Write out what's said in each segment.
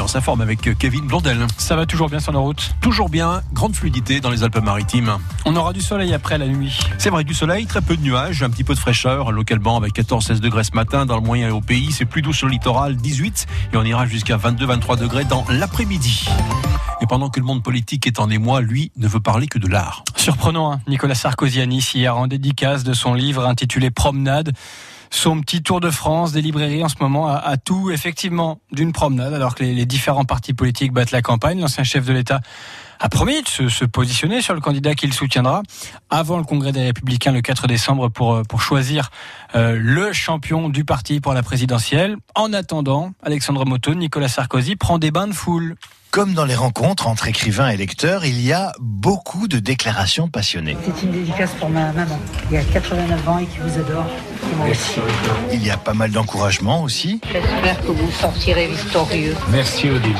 on s'informe avec Kevin Blondel. Ça va toujours bien sur nos routes Toujours bien, grande fluidité dans les Alpes-Maritimes. On aura du soleil après la nuit. C'est vrai, du soleil, très peu de nuages, un petit peu de fraîcheur, localement avec 14-16 degrés ce matin dans le moyen et au pays. C'est plus doux sur le littoral, 18, et on ira jusqu'à 22-23 degrés dans l'après-midi. Et pendant que le monde politique est en émoi, lui ne veut parler que de l'art. Surprenant, hein Nicolas Sarkozy à Nice hier en dédicace de son livre intitulé Promenade son petit tour de France des librairies en ce moment a, tout effectivement d'une promenade alors que les, différents partis politiques battent la campagne. L'ancien chef de l'État a promis de se, positionner sur le candidat qu'il soutiendra avant le congrès des Républicains le 4 décembre pour, euh, choisir euh, le champion du parti pour la présidentielle. En attendant, Alexandre Moto, Nicolas Sarkozy prend des bains de foule. Comme dans les rencontres entre écrivains et lecteurs, il y a beaucoup de déclarations passionnées. C'est une dédicace pour ma maman, qui a 89 ans et qui vous adore. Il y a pas mal d'encouragement aussi. J'espère que vous sortirez victorieux. Merci Odile.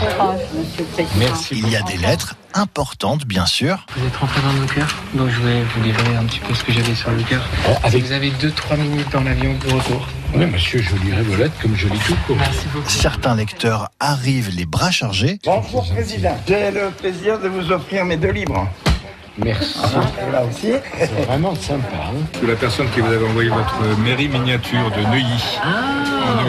Merci. Il y a des lettres importantes, bien sûr. Vous êtes rentré dans nos cœurs, donc je vais vous livrer un petit peu ce que j'avais sur le cœur. Euh, vous avez 2-3 minutes dans l'avion de retour. Oui, monsieur, je lirai vos lettres comme je lis tout. Merci beaucoup. Certains lecteurs arrivent les bras chargés. Bonjour, Président. J'ai le plaisir de vous offrir mes deux livres. Merci. Là aussi. C'est vraiment sympa. Hein. la personne qui vous avait envoyé votre mairie miniature de Neuilly. Ah.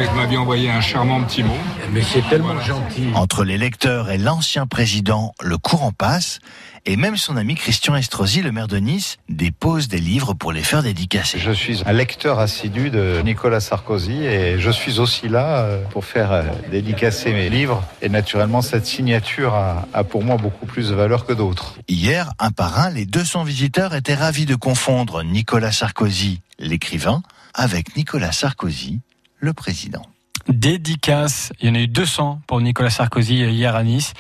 Vous m'aviez envoyé un charmant petit mot. Mais c'est tellement gentil. Entre les lecteurs et l'ancien président, le courant passe. Et même son ami Christian Estrosi, le maire de Nice, dépose des livres pour les faire dédicacer. Je suis un lecteur assidu de Nicolas Sarkozy et je suis aussi là euh, pour faire euh, dédicacer mes livres. Et naturellement, cette signature a, a pour moi beaucoup plus de valeur que d'autres. Hier, un par un, les 200 visiteurs étaient ravis de confondre Nicolas Sarkozy, l'écrivain, avec Nicolas Sarkozy, le président dédicace. Il y en a eu 200 pour Nicolas Sarkozy hier à Nice.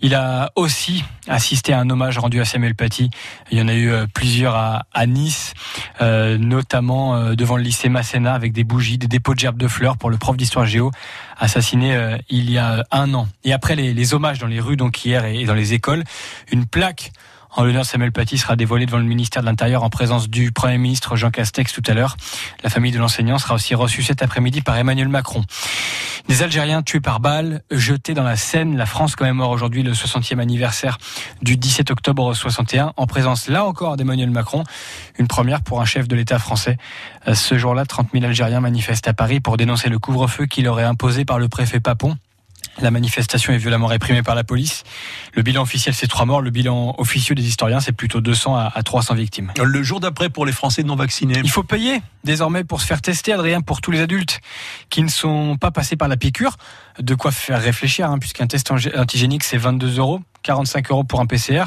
Il a aussi assisté à un hommage rendu à Samuel Paty. Il y en a eu euh, plusieurs à, Nice, euh, notamment euh, devant le lycée Masséna avec des bougies, des dépôts de gerbes de fleurs pour le prof d'histoire géo assassiné il y a un an. Et après les hommages dans les rues donc hier et dans les écoles, une plaque en l'honneur Samuel Paty sera dévoilé devant le ministère de l'Intérieur en présence du Premier ministre Jean Castex tout à l'heure. La famille de l'enseignant sera aussi reçue cet après-midi par Emmanuel Macron. Des Algériens tués par balles, jetés dans la Seine. La France commémore aujourd'hui le 60e anniversaire du 17 octobre 61 en présence là encore d'Emmanuel Macron. Une première pour un chef de l'État français. Ce jour-là, 30 000 Algériens manifestent à Paris pour dénoncer le couvre-feu qui leur est imposé par le préfet Papon. La manifestation est violemment réprimée par la police. Le bilan officiel, c'est trois morts. Le bilan officieux des historiens, c'est plutôt 200 à 300 victimes. Le jour d'après, pour les Français non vaccinés. Il faut payer désormais pour se faire tester, Adrien, pour tous les adultes qui ne sont pas passés par la piqûre. De quoi faire réfléchir, hein, puisqu'un test antigénique, c'est 22 euros. 45 euros pour un PCR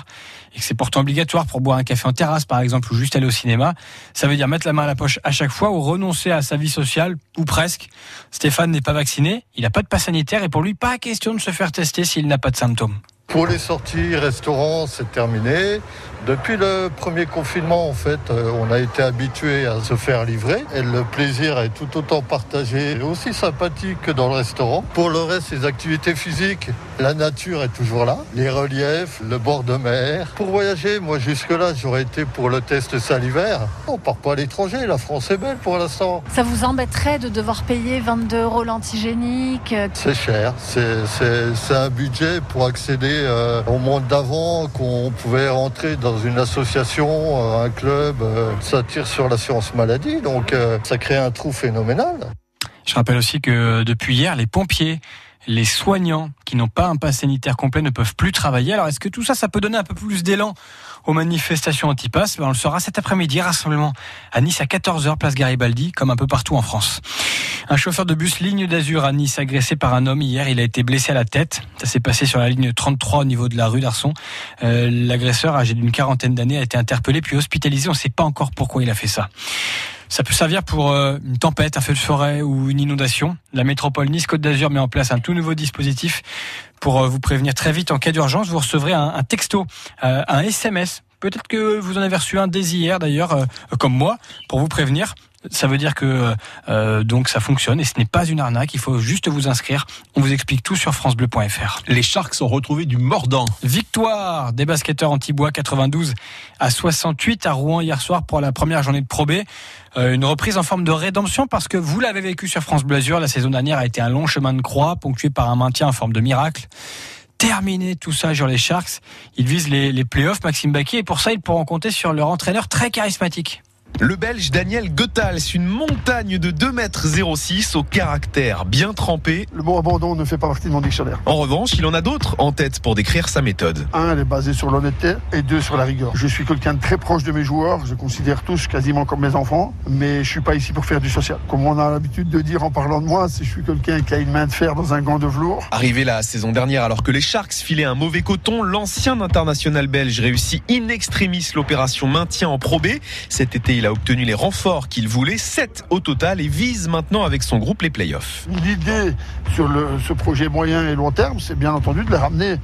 et que c'est pourtant obligatoire pour boire un café en terrasse par exemple ou juste aller au cinéma, ça veut dire mettre la main à la poche à chaque fois ou renoncer à sa vie sociale ou presque. Stéphane n'est pas vacciné, il n'a pas de passe sanitaire et pour lui pas question de se faire tester s'il n'a pas de symptômes. Pour les sorties restaurants, c'est terminé. Depuis le premier confinement, en fait, euh, on a été habitué à se faire livrer et le plaisir est tout autant partagé et aussi sympathique que dans le restaurant. Pour le reste, les activités physiques, la nature est toujours là, les reliefs, le bord de mer. Pour voyager, moi jusque-là, j'aurais été pour le test salivaire. On part pas à l'étranger, la France est belle pour l'instant. Ça vous embêterait de devoir payer 22 euros l'antigénique C'est cher, c'est un budget pour accéder euh, au monde d'avant qu'on pouvait rentrer dans une association, euh, un club, euh, ça tire sur l'assurance maladie, donc ça crée un trou phénoménal. Je rappelle aussi que depuis hier, les pompiers les soignants qui n'ont pas un pass sanitaire complet ne peuvent plus travailler. Alors est-ce que tout ça, ça peut donner un peu plus d'élan aux manifestations anti-pass? Ben, On le saura cet après-midi, rassemblement à Nice à 14h, place Garibaldi, comme un peu partout en France. Un chauffeur de bus ligne d'Azur à Nice agressé par un homme hier, il a été blessé à la tête. Ça s'est passé sur la ligne 33 au niveau de la rue d'Arson. Euh, l'agresseur, âgé d'une quarantaine d'années, a été interpellé puis hospitalisé. On ne sait pas encore pourquoi il a fait ça. Ça peut servir pour euh, une tempête, un feu de forêt ou une inondation. La métropole Nice-Côte d'Azur met en place un tout nouveau dispositif pour euh, vous prévenir très vite en cas d'urgence. Vous recevrez un, texto, euh, un SMS Peut-être que vous en avez reçu un dès hier d'ailleurs, comme moi, pour vous prévenir Ça veut dire que euh, donc ça fonctionne et ce n'est pas une arnaque. Il faut juste vous inscrire. On vous explique tout sur francebleu.fr. Les Sharks ont retrouvé du mordant. Victoire des basketteurs anti-bois 92 à 68 à Rouen hier soir pour la première journée de Pro B. Euh, une reprise en forme de rédemption parce que vous l'avez vécu sur France Bleu Azur. La saison dernière a été un long chemin de croix ponctué par un maintien en forme de miracle terminer tout ça sur les Sharks. Ils visent les, les playoffs, Maxime Baquier, et pour ça, ils pourront compter sur leur entraîneur très charismatique. Le Belge Daniel Goethals, une montagne de 2 mètres 06 au caractère bien trempé. Le mot abandon ne fait pas partie de mon dictionnaire. En revanche, il en a d'autres en tête pour décrire sa méthode. Un, elle est basée sur l'honnêteté et deux, sur la rigueur. Je suis quelqu'un de très proche de mes joueurs, je considère tous quasiment comme mes enfants, mais je suis pas ici pour faire du social. Comme on a l'habitude de dire en parlant de moi, c'est je suis quelqu'un qui a une main de fer dans un gant de velours. Arrivé la saison dernière alors que les Sharks filaient un mauvais coton, l'ancien international belge réussit in extremis l'opération maintien en Pro B. Cet été, il a obtenu les renforts qu'il voulait, 7 au total, et vise maintenant avec son groupe les playoffs. L'idée sur le, ce projet moyen et long terme, c'est bien entendu de les ramener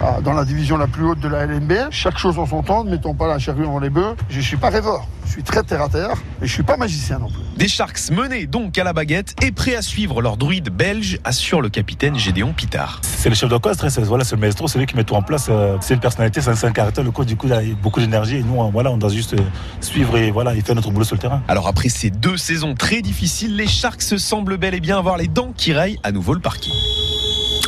à, dans la division la plus haute de la LNBL. Chaque chose en son temps, ne mettons pas la charrue avant les bœufs. Je suis pas rêveur, je suis très terre à terre, et je suis pas magicien non plus. Des Sharks menés donc à la baguette et prêts à suivre leur druide belge, assure le capitaine Gédéon Pitard. C'est le chef d'orchestre, c'est voilà, le maestro, c'est lui qui met tout en place. euh, C'est une personnalité, c'est un caractère. Le coach, du coup, il a beaucoup d'énergie et nous, euh, voilà, on doit juste euh, suivre et voilà, et faire notre boulot sur le terrain. Alors après ces deux saisons très difficiles, les Sharks semblent bel et bien avoir les dents qui rayent à nouveau le parquet.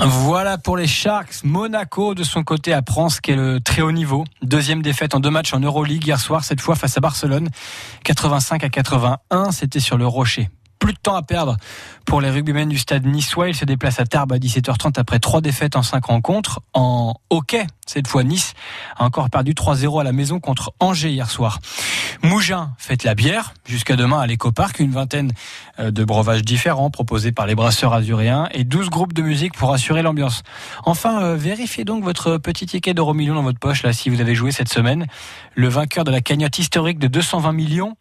Voilà pour les Sharks. Monaco, de son côté, apprend ce qu'est le très haut niveau. Deuxième défaite en deux matchs en Euroleague hier soir, cette fois face à Barcelone. 85 à 81, c'était sur le Rocher. Plus de temps à perdre pour les rugbymen du stade niçois. Ils se déplacent à Tarbes à 17h30 après trois défaites en cinq rencontres. En hockey, cette fois Nice a encore perdu 3-0 à la maison contre Angers hier soir. Mougin fête la bière jusqu'à demain à l'Ecopark. Une vingtaine euh, de breuvages différents proposés par les brasseurs azuréens et 12 groupes de musique pour assurer l'ambiance. Enfin, euh, vérifiez donc votre petit ticket d'euro million dans votre poche là si vous avez joué cette semaine. Le vainqueur de la cagnotte historique de 220 millions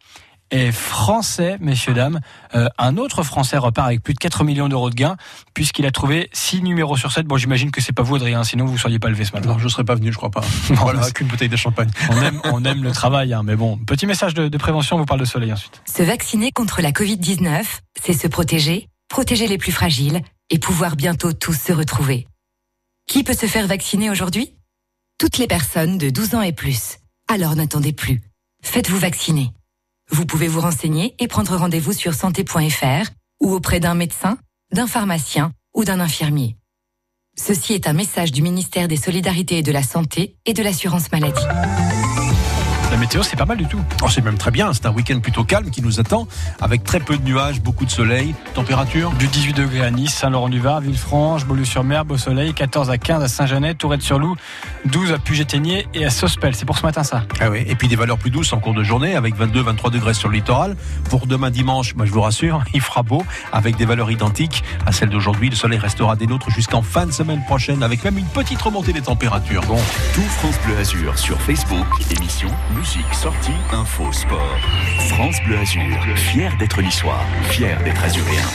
est français, messieurs, dames. Euh, un autre français repart avec plus de 4 millions d'euros de gains, puisqu'il a trouvé 6 numéros sur 7. Bon, j'imagine que c'est pas vous, Adrien, sinon vous ne seriez pas levé ce matin. Non, je serais pas venu, je crois pas. Non, voilà, qu'une bouteille de champagne. On aime, on aime le travail, hein, mais bon. Petit message de, de prévention, on vous parle de soleil ensuite. Se vacciner contre la Covid-19, c'est se protéger, protéger les plus fragiles et pouvoir bientôt tous se retrouver. Qui peut se faire vacciner aujourd'hui? Toutes les personnes de 12 ans et plus. Alors n'attendez plus. Faites-vous vacciner. Vous pouvez vous renseigner et prendre rendez-vous sur santé.fr ou auprès d'un médecin, d'un pharmacien ou d'un infirmier. Ceci est un message du ministère des Solidarités et de la Santé et de l'Assurance Maladie. La météo, c'est pas mal du tout. Oh, c'est même très bien, c'est un week-end plutôt calme qui nous attend, avec très peu de nuages, beaucoup de soleil. Température Du 18 degrés à Nice, Saint-Laurent-du-Var, Villefranche, Beaulieu-sur-Mer, Beau Soleil, 14 à 15 à Saint-Jeannet, Tourette-sur-Loup, 12 à Puget-Ténier et à Sospel. C'est pour ce matin ça. Ah oui, et puis des valeurs plus douces en cours de journée, avec 22-23 degrés sur le littoral. Pour demain dimanche, moi je vous rassure, il fera beau, avec des valeurs identiques à celles d'aujourd'hui. Le soleil restera des nôtres jusqu'en fin de semaine prochaine, avec même une petite remontée des températures. Bon, Tout France Bleu Azur sur Facebook, émission, musique, sortie, info, sport. France Bleu Azur, fier d'être niçois, fier d'être azuréen.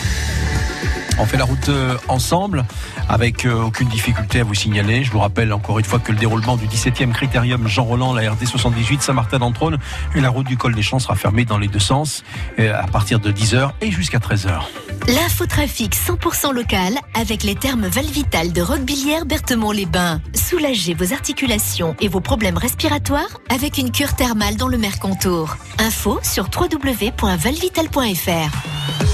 On fait la route euh, ensemble avec euh, aucune difficulté à vous signaler. Je vous rappelle encore une fois que le déroulement du 17e critérium Jean Roland, la RD 78 Saint-Martin-d'Entrône et la route du col des Champs sera fermée dans les deux sens euh, à partir de 10h et jusqu'à 13h. L'infotrafic 100% local avec les termes Valvital de Roquebillière Berthemont-les-Bains. Soulagez vos articulations et vos problèmes respiratoires avec une cure thermale dans le Mercontour. Info sur www.valvital.fr.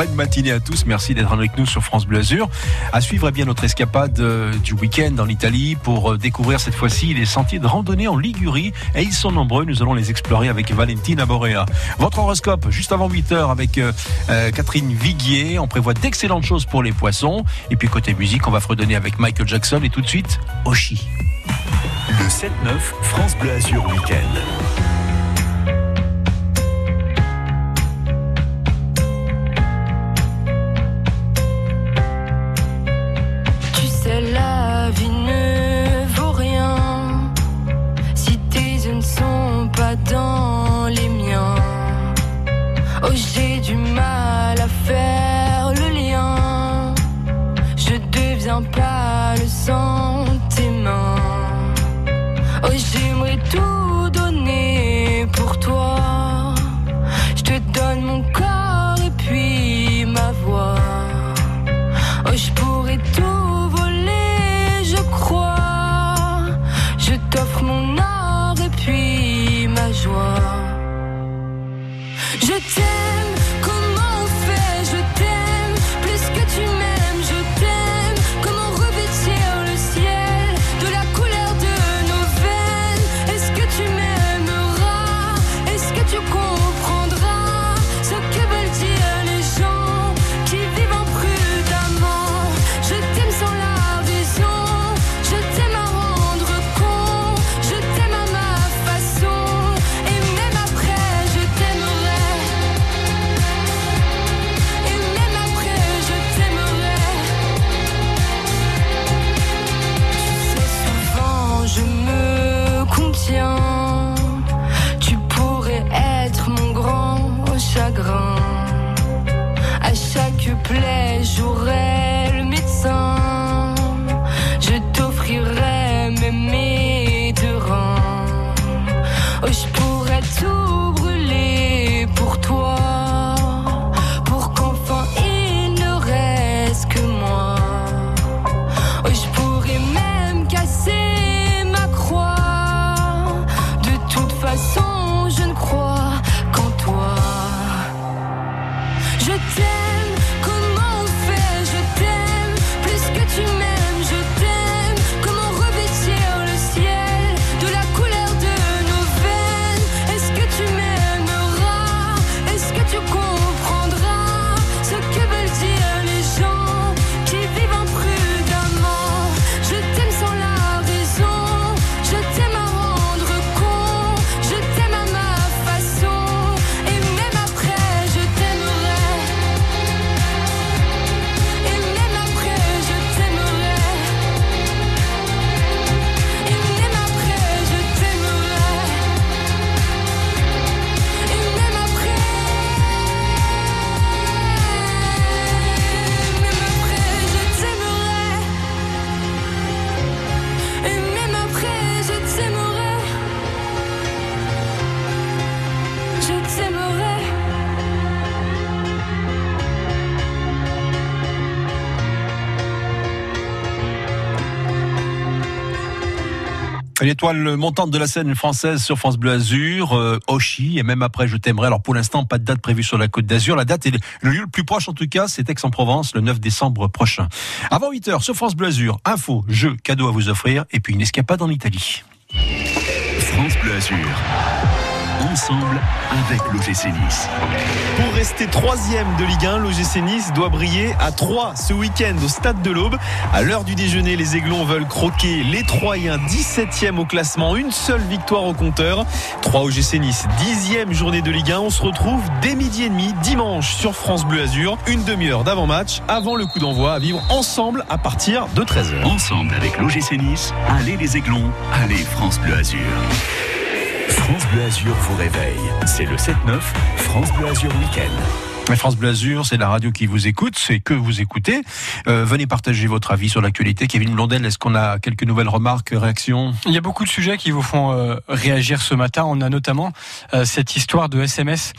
Bonne matinée à tous. Merci d'être avec nous sur France Bleu Azur. À suivre eh bien notre escapade euh, du week-end en Italie pour euh, découvrir cette fois-ci les sentiers de randonnée en Ligurie. Et ils sont nombreux. Nous allons les explorer avec Valentina Borea. Votre horoscope juste avant 8 heures avec euh, Catherine Viguier. On prévoit d'excellentes choses pour les poissons. Et puis côté musique, on va fredonner avec Michael Jackson et tout de suite Oshi. Le 7-9, France Bleu Azur Week-end. La vie ne vaut rien si tes yeux ne sont pas dans les miens. Oh, j'ai du mal à faire le lien. Je deviens pas le sentiment. L'étoile montante de la scène française sur France Bleu Azur, euh, Oshi, et même après Je t'aimerai. Alors pour l'instant, pas de date prévue sur la côte d'Azur. La date est le lieu le plus proche en tout cas, c'est Aix-en-Provence, le 9 décembre prochain. Avant 8 heures sur France Bleu Azur, info, jeux, cadeaux à vous offrir, et puis une escapade en Italie. France Bleu Azur. Ensemble avec l'OGC Nice. Pour rester troisième de Ligue 1, l'OGC Nice doit briller à 3 ce week-end au Stade de l'Aube. À l'heure du déjeuner, les Aiglons veulent croquer les Troyens 17e au classement, une seule victoire au compteur. 3 OGC Nice, 10e journée de Ligue 1. On se retrouve dès midi et demi dimanche sur France Bleu Azur. Une demi-heure d'avant-match avant le coup d'envoi à vivre ensemble à partir de 13h. Ensemble avec l'OGC Nice, allez les Aiglons, allez France Bleu Azur. France Bleu Azur vous réveille. C'est le 7-9, France Bleu Azur Week-end. Mais France Bleu Azur, c'est la radio qui vous écoute, c'est que vous écoutez. Euh, venez partager votre avis sur l'actualité. Kevin Blondel, est-ce qu'on a quelques nouvelles remarques, réactions? Il y a beaucoup de sujets qui vous font euh, réagir ce matin. On a notamment euh, cette histoire de SMS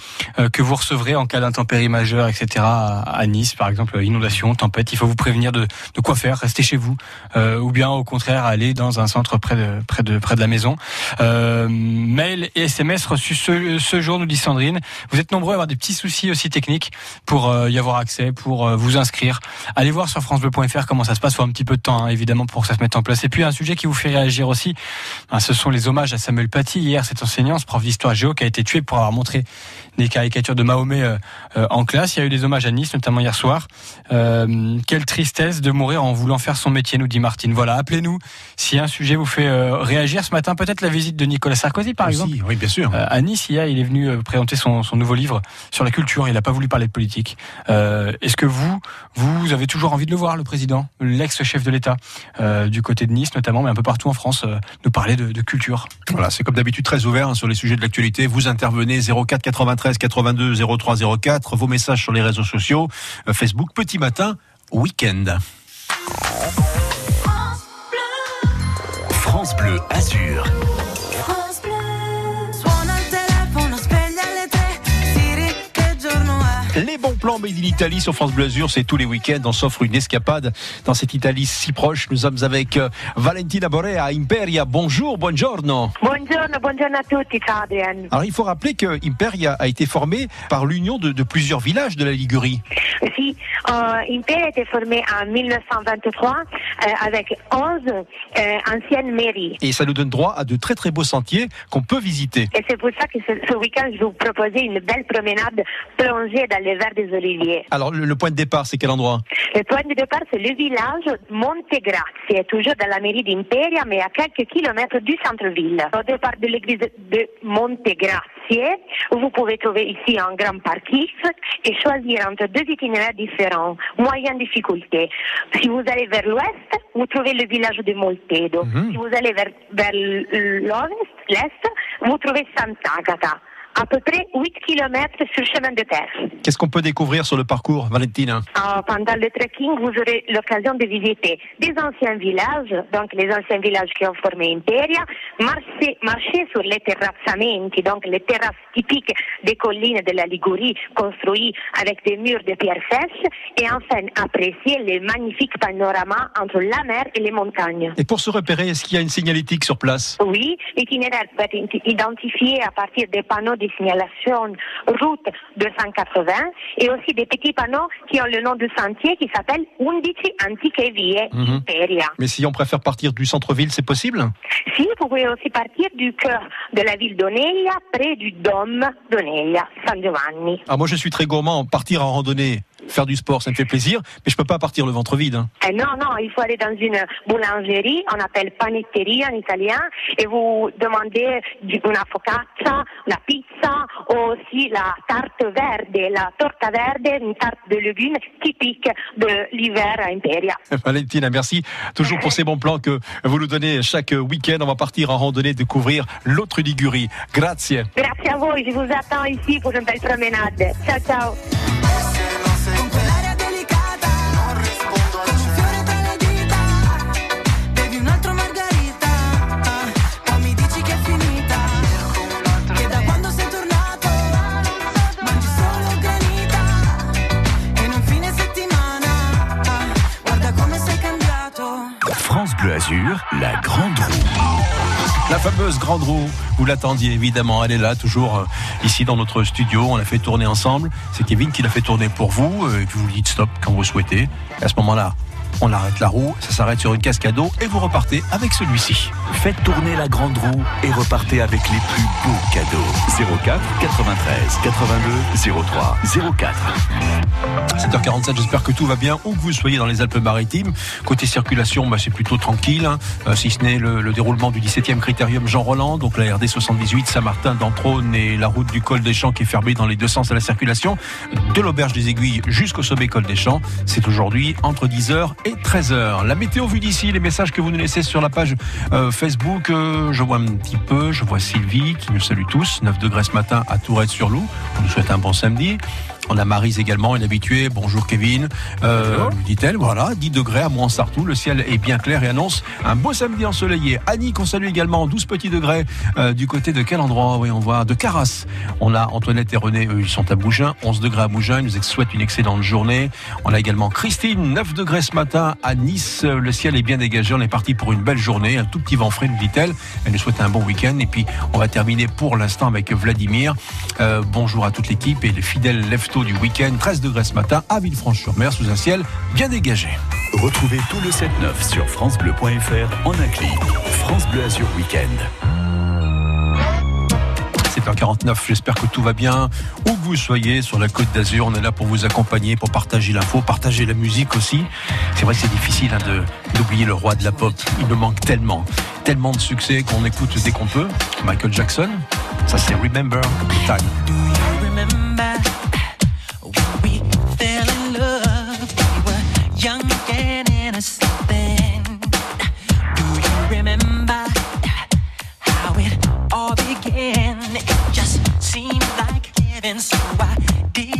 que vous recevrez en cas d'intempérie majeure, etc. À, Nice, par exemple, inondation, tempête. Il faut vous prévenir de, quoi faire, rester chez vous, ou bien au contraire aller dans un centre près de près de près de la maison. Mail et SMS reçus ce jour, nous dit Sandrine. Vous êtes nombreux à avoir des petits soucis aussi techniques pour euh, y avoir accès, pour euh, vous inscrire. Allez voir sur francebleu.fr comment ça se passe. Faut un petit peu de temps, hein, évidemment, pour que ça se mette en place. Et puis un sujet qui vous fait réagir aussi, hein, ce sont les hommages à Samuel Paty. Hier, cet enseignant, ce prof d'histoire géo, qui a été tué pour avoir montré des caricatures de Mahomet euh, euh, en classe. Il y a eu des hommages à Nice, notamment hier soir. Euh, quelle tristesse de mourir en voulant faire son métier, nous dit Martine. Voilà, appelez-nous si un sujet vous fait réagir ce matin. Peut-être la visite de Nicolas Sarkozy, par Aussi, exemple. Oui, bien sûr. À Nice, hier, il est venu présenter son, son nouveau livre sur la culture. Il n'a pas voulu parler de politique. Euh, Est-ce que vous, vous avez toujours envie de le voir, le président, l'ex-chef de l'État, euh, du côté de Nice notamment, mais un peu partout en France, euh, nous parler de, de culture? Voilà, c'est comme d'habitude très ouvert hein, sur les sujets de l'actualité. Vous intervenez 04 93 82 03 04. Vos messages sur les réseaux sociaux, euh, Facebook, Petit Matin, Week-end. France Bleu Azur. Les bons plans Made in Italie sur France Bleu Azur, c'est tous les week-ends. On s'offre une escapade dans cette Italie si proche. Nous sommes avec euh, Valentina Borea à Imperia. Bonjour, buongiorno. Buongiorno, buongiorno a tutti, ciao Adrian. Alors il faut rappeler que Imperia a été formé par l'union de, de plusieurs villages de la Ligurie. Si, euh, Imperia a été formé en 1923 euh, avec 11 euh, anciennes mairies. Et ça nous donne droit à de très très beaux sentiers qu'on peut visiter. Et c'est pour ça que ce, ce week-end, je vous proposer une belle promenade plongée dans les verts des oliviers. Alors le, le point de départ, c'est quel endroit? Le point de départ, c'est le village Montegrazie, toujours dans la mairie d'Imperia, mais à quelques kilomètres du centre-ville. Au départ de l'église de Montegrazie, vous pouvez trouver ici un grand parking et choisir entre deux itinéraires différents, moyenne difficulté. Si vous allez vers l'ouest, vous trouvez le village de Moltedo. Si vous allez vers, vers l'ouest, l'est, vous trouvez Sant'Agata. À peu près 8 kilomètres sur chemin de terre. Qu'est-ce qu'on peut découvrir sur le parcours, Valentina? Euh, pendant le trekking, vous aurez l'occasion de visiter des anciens villages, donc les anciens villages qui ont formé Imperia, marcher, marcher sur les terrazzamenti, donc les terrasses typiques des collines de la Ligurie, construites avec des murs de pierre sèche, et enfin apprécier les magnifiques panoramas entre la mer et les montagnes. Et pour se repérer, est-ce qu'il y a une signalétique sur place? Oui, l'itinéraire peut être identi- identifié à partir des panneaux de signalation route 280 et aussi des petits panneaux qui ont le nom du sentier qui s'appelle Undici Antiche Vie. Imperia. Mais si on préfère partir du centre-ville, c'est possible? Si, vous pouvez aussi partir du cœur de la ville d'Oneglia, près du dôme d'Oneglia, San Giovanni. Ah, moi, je suis très gourmand. Partir en randonnée, faire du sport, ça me fait plaisir, mais je peux pas partir le ventre vide. hein. Eh non, non, il faut aller dans une boulangerie, on appelle panetteria en italien, et vous demandez du- una focaccia, la pizza, ou aussi la tarte verde, la torta verde, une tarte de légumes typique de l'hiver à Imperia. Valentina, merci toujours pour ces bons plans que vous nous donnez chaque week-end. On va partir en randonnée découvrir l'autre Ligurie. Grazie. Grazie a voi, je vous attends ici pour une belle promenade. Ciao, ciao. La grande roue. La fameuse grande roue, vous l'attendiez évidemment, elle est là, toujours euh, ici dans notre studio. On l'a fait tourner ensemble. C'est Kevin qui l'a fait tourner pour vous, euh, et vous dites stop quand vous souhaitez. Et à ce moment-là, on arrête la roue, ça s'arrête sur une cascade d'eau et vous repartez avec celui-ci. Faites tourner la grande roue et repartez avec les plus beaux cadeaux. 04 93 82 03 04. 7h47, j'espère que tout va bien, où que vous soyez dans les Alpes-Maritimes. Côté circulation, bah, c'est plutôt tranquille, hein, euh, si ce n'est le, le déroulement du 17e critérium Jean Roland, donc la RD 78 Saint-Martin d'Entrône et la route du col des Champs qui est fermée dans les deux sens à la circulation, de l'auberge des Aiguilles jusqu'au sommet col des Champs. C'est aujourd'hui entre 10h et 13h. La météo vue d'ici, les messages que vous nous laissez sur la page euh, Facebook, euh, je vois un petit peu, je vois Sylvie qui nous salue tous, 9 degrés ce matin à Tourette-sur-Loup, on nous souhaite un bon samedi. On a Marise également, une habituée. Bonjour Kevin, euh, lui dit-elle. Voilà, 10 degrés à Mouansartou. Le ciel est bien clair et annonce un beau samedi ensoleillé. Annie, qu'on salue également, 12 petits degrés euh, du côté de quel endroit? Oui, on voit de Caras. On a Antoinette et René, eux, ils sont à Mougins, 11 degrés à Mougins. Ils nous souhaitent une excellente journée. On a également Christine, 9 degrés ce matin à Nice. Euh, Le ciel est bien dégagé. On est parti pour une belle journée. Un tout petit vent frais, nous dit-elle. Elle nous souhaite un bon week-end. Et puis, on va terminer pour l'instant avec Vladimir. Euh, bonjour à toute l'équipe et les fidèles leftos du week-end. 13 degrés ce matin à Villefranche-sur-Mer sous un ciel bien dégagé. Retrouvez tout le 7-9 sur FranceBleu.fr en un clic. France Bleu Azur Week-end. 7h49, j'espère que tout va bien. Où que vous soyez sur la côte d'Azur, on est là pour vous accompagner, pour partager l'info, partager la musique aussi. C'est vrai que c'est difficile hein, de d'oublier le roi de la pop. Il me manque tellement, tellement de succès qu'on écoute dès qu'on peut. Michael Jackson, ça c'est Remember the Time. Do you remember how it all began? It just seemed like heaven, so I did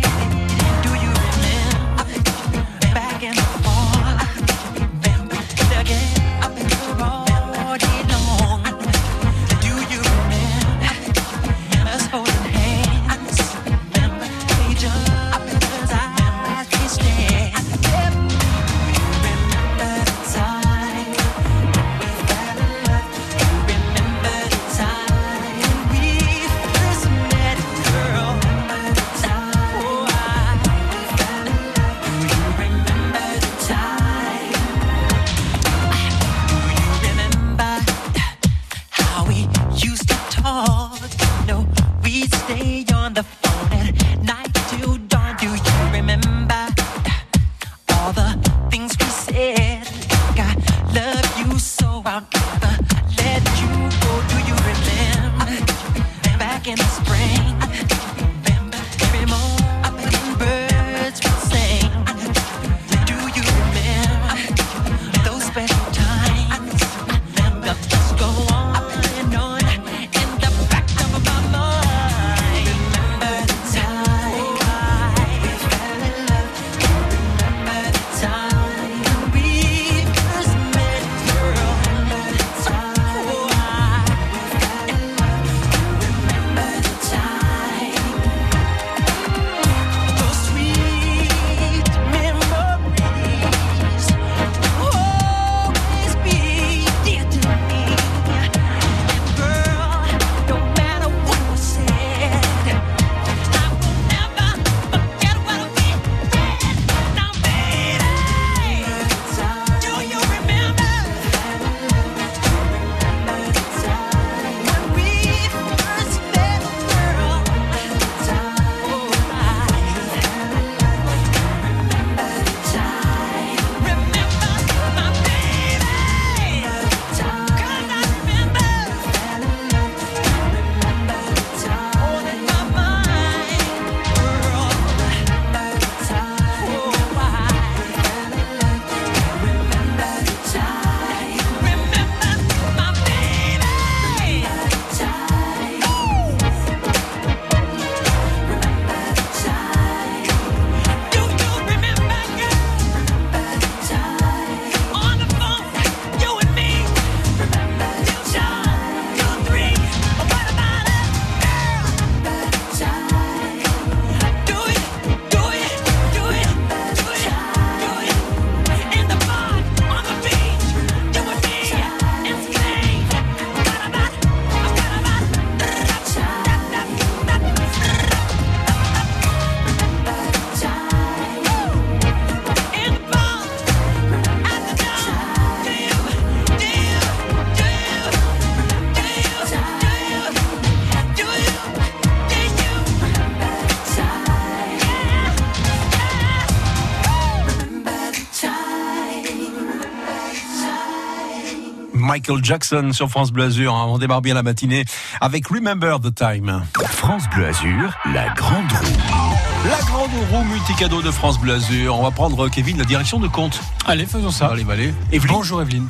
Michael Jackson sur France Bleu Azur. hein. On démarre bien la matinée avec Remember the Time. France Bleu Azur, la grande roue. La grande roue multicado de France Bleu Azur. On va prendre, Kevin, la direction de compte. Allez, faisons ça. Allez, allez. Evelyne. Bonjour Evelyne.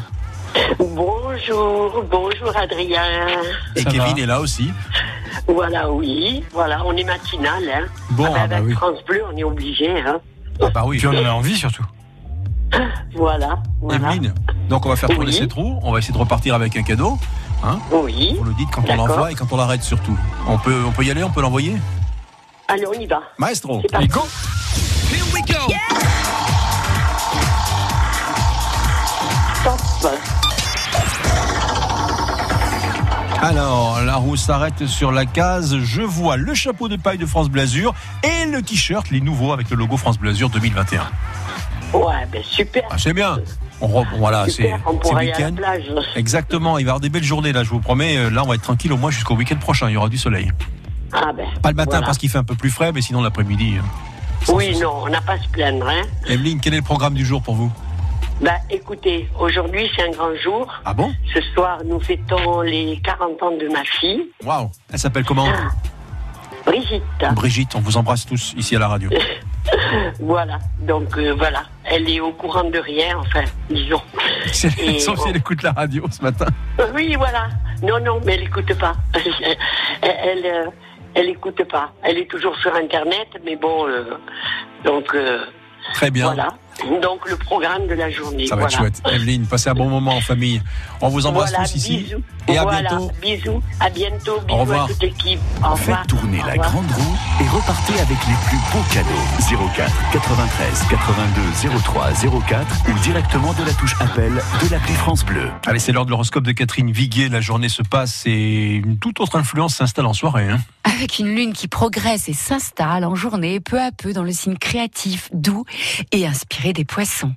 Bonjour, bonjour Adrien. Et Kevin est là aussi. Voilà, oui, voilà, on est matinal. Hein. Bon, Ah ben, ah bah avec oui. France Bleu, on est obligé. Hein. Ah bah oui. Puis on en a envie surtout. Voilà, voilà. Evelyne, donc on va faire tourner Oui. cette roue. On va essayer de repartir avec un cadeau. Hein Oui. Vous le dites quand on l'envoie et quand on l'arrête surtout. On peut, on peut y aller, on peut l'envoyer Allez, on y va. Maestro. Parti. go Here we go. Top. Alors, la roue s'arrête sur la case. Je vois le chapeau de paille de France Blasure et le t-shirt, les nouveaux avec le logo France Blasure 2021. Ouais, ben super. Ah, c'est bien. On voilà, c'est week-end. plage. Exactement, il va y avoir des belles journées là, je vous promets. Euh, Là, on va être tranquille au moins jusqu'au week-end prochain. Il y aura du soleil. Ah ben. Pas le matin voilà. parce qu'il fait un peu plus frais, mais sinon l'après-midi. euh. Oui, non, on n'a pas à se plaindre. Hein. Evelyne, quel est le programme du jour pour vous? Bah, écoutez, aujourd'hui, c'est un grand jour. Ah bon? Ce soir, nous fêtons les 40 ans de ma fille, Waouh Elle s'appelle comment? Brigitte. Brigitte, on vous embrasse tous ici à la radio. Voilà, donc euh, voilà, elle est au courant de rien, enfin, disons. Sauf si elle écoute la radio ce matin. Euh, Oui, voilà. Non, non, mais elle écoute pas. elle, elle, euh, elle écoute pas. Elle est toujours sur Internet, mais bon, euh, donc euh, Très bien. voilà. Donc le programme de la journée. Ça va voilà. être chouette. Evelyne, passez un bon moment en famille. On vous embrasse Voilà, tous ici. bisous. Et à Voilà, bientôt. Bisous, à bientôt, bisous revoir. à toute l'équipe. Au revoir. Faites tourner Au la revoir. grande roue et repartez avec les plus beaux cadeaux. 04 93 82 03 04 ou directement de la touche appel de l'appli France Bleu. Allez, c'est l'heure de l'horoscope de Catherine Viguier. La journée se passe et une toute autre influence s'installe en soirée. hein. Avec une lune qui progresse et s'installe en journée peu à peu dans le signe créatif, doux et inspiré des poissons.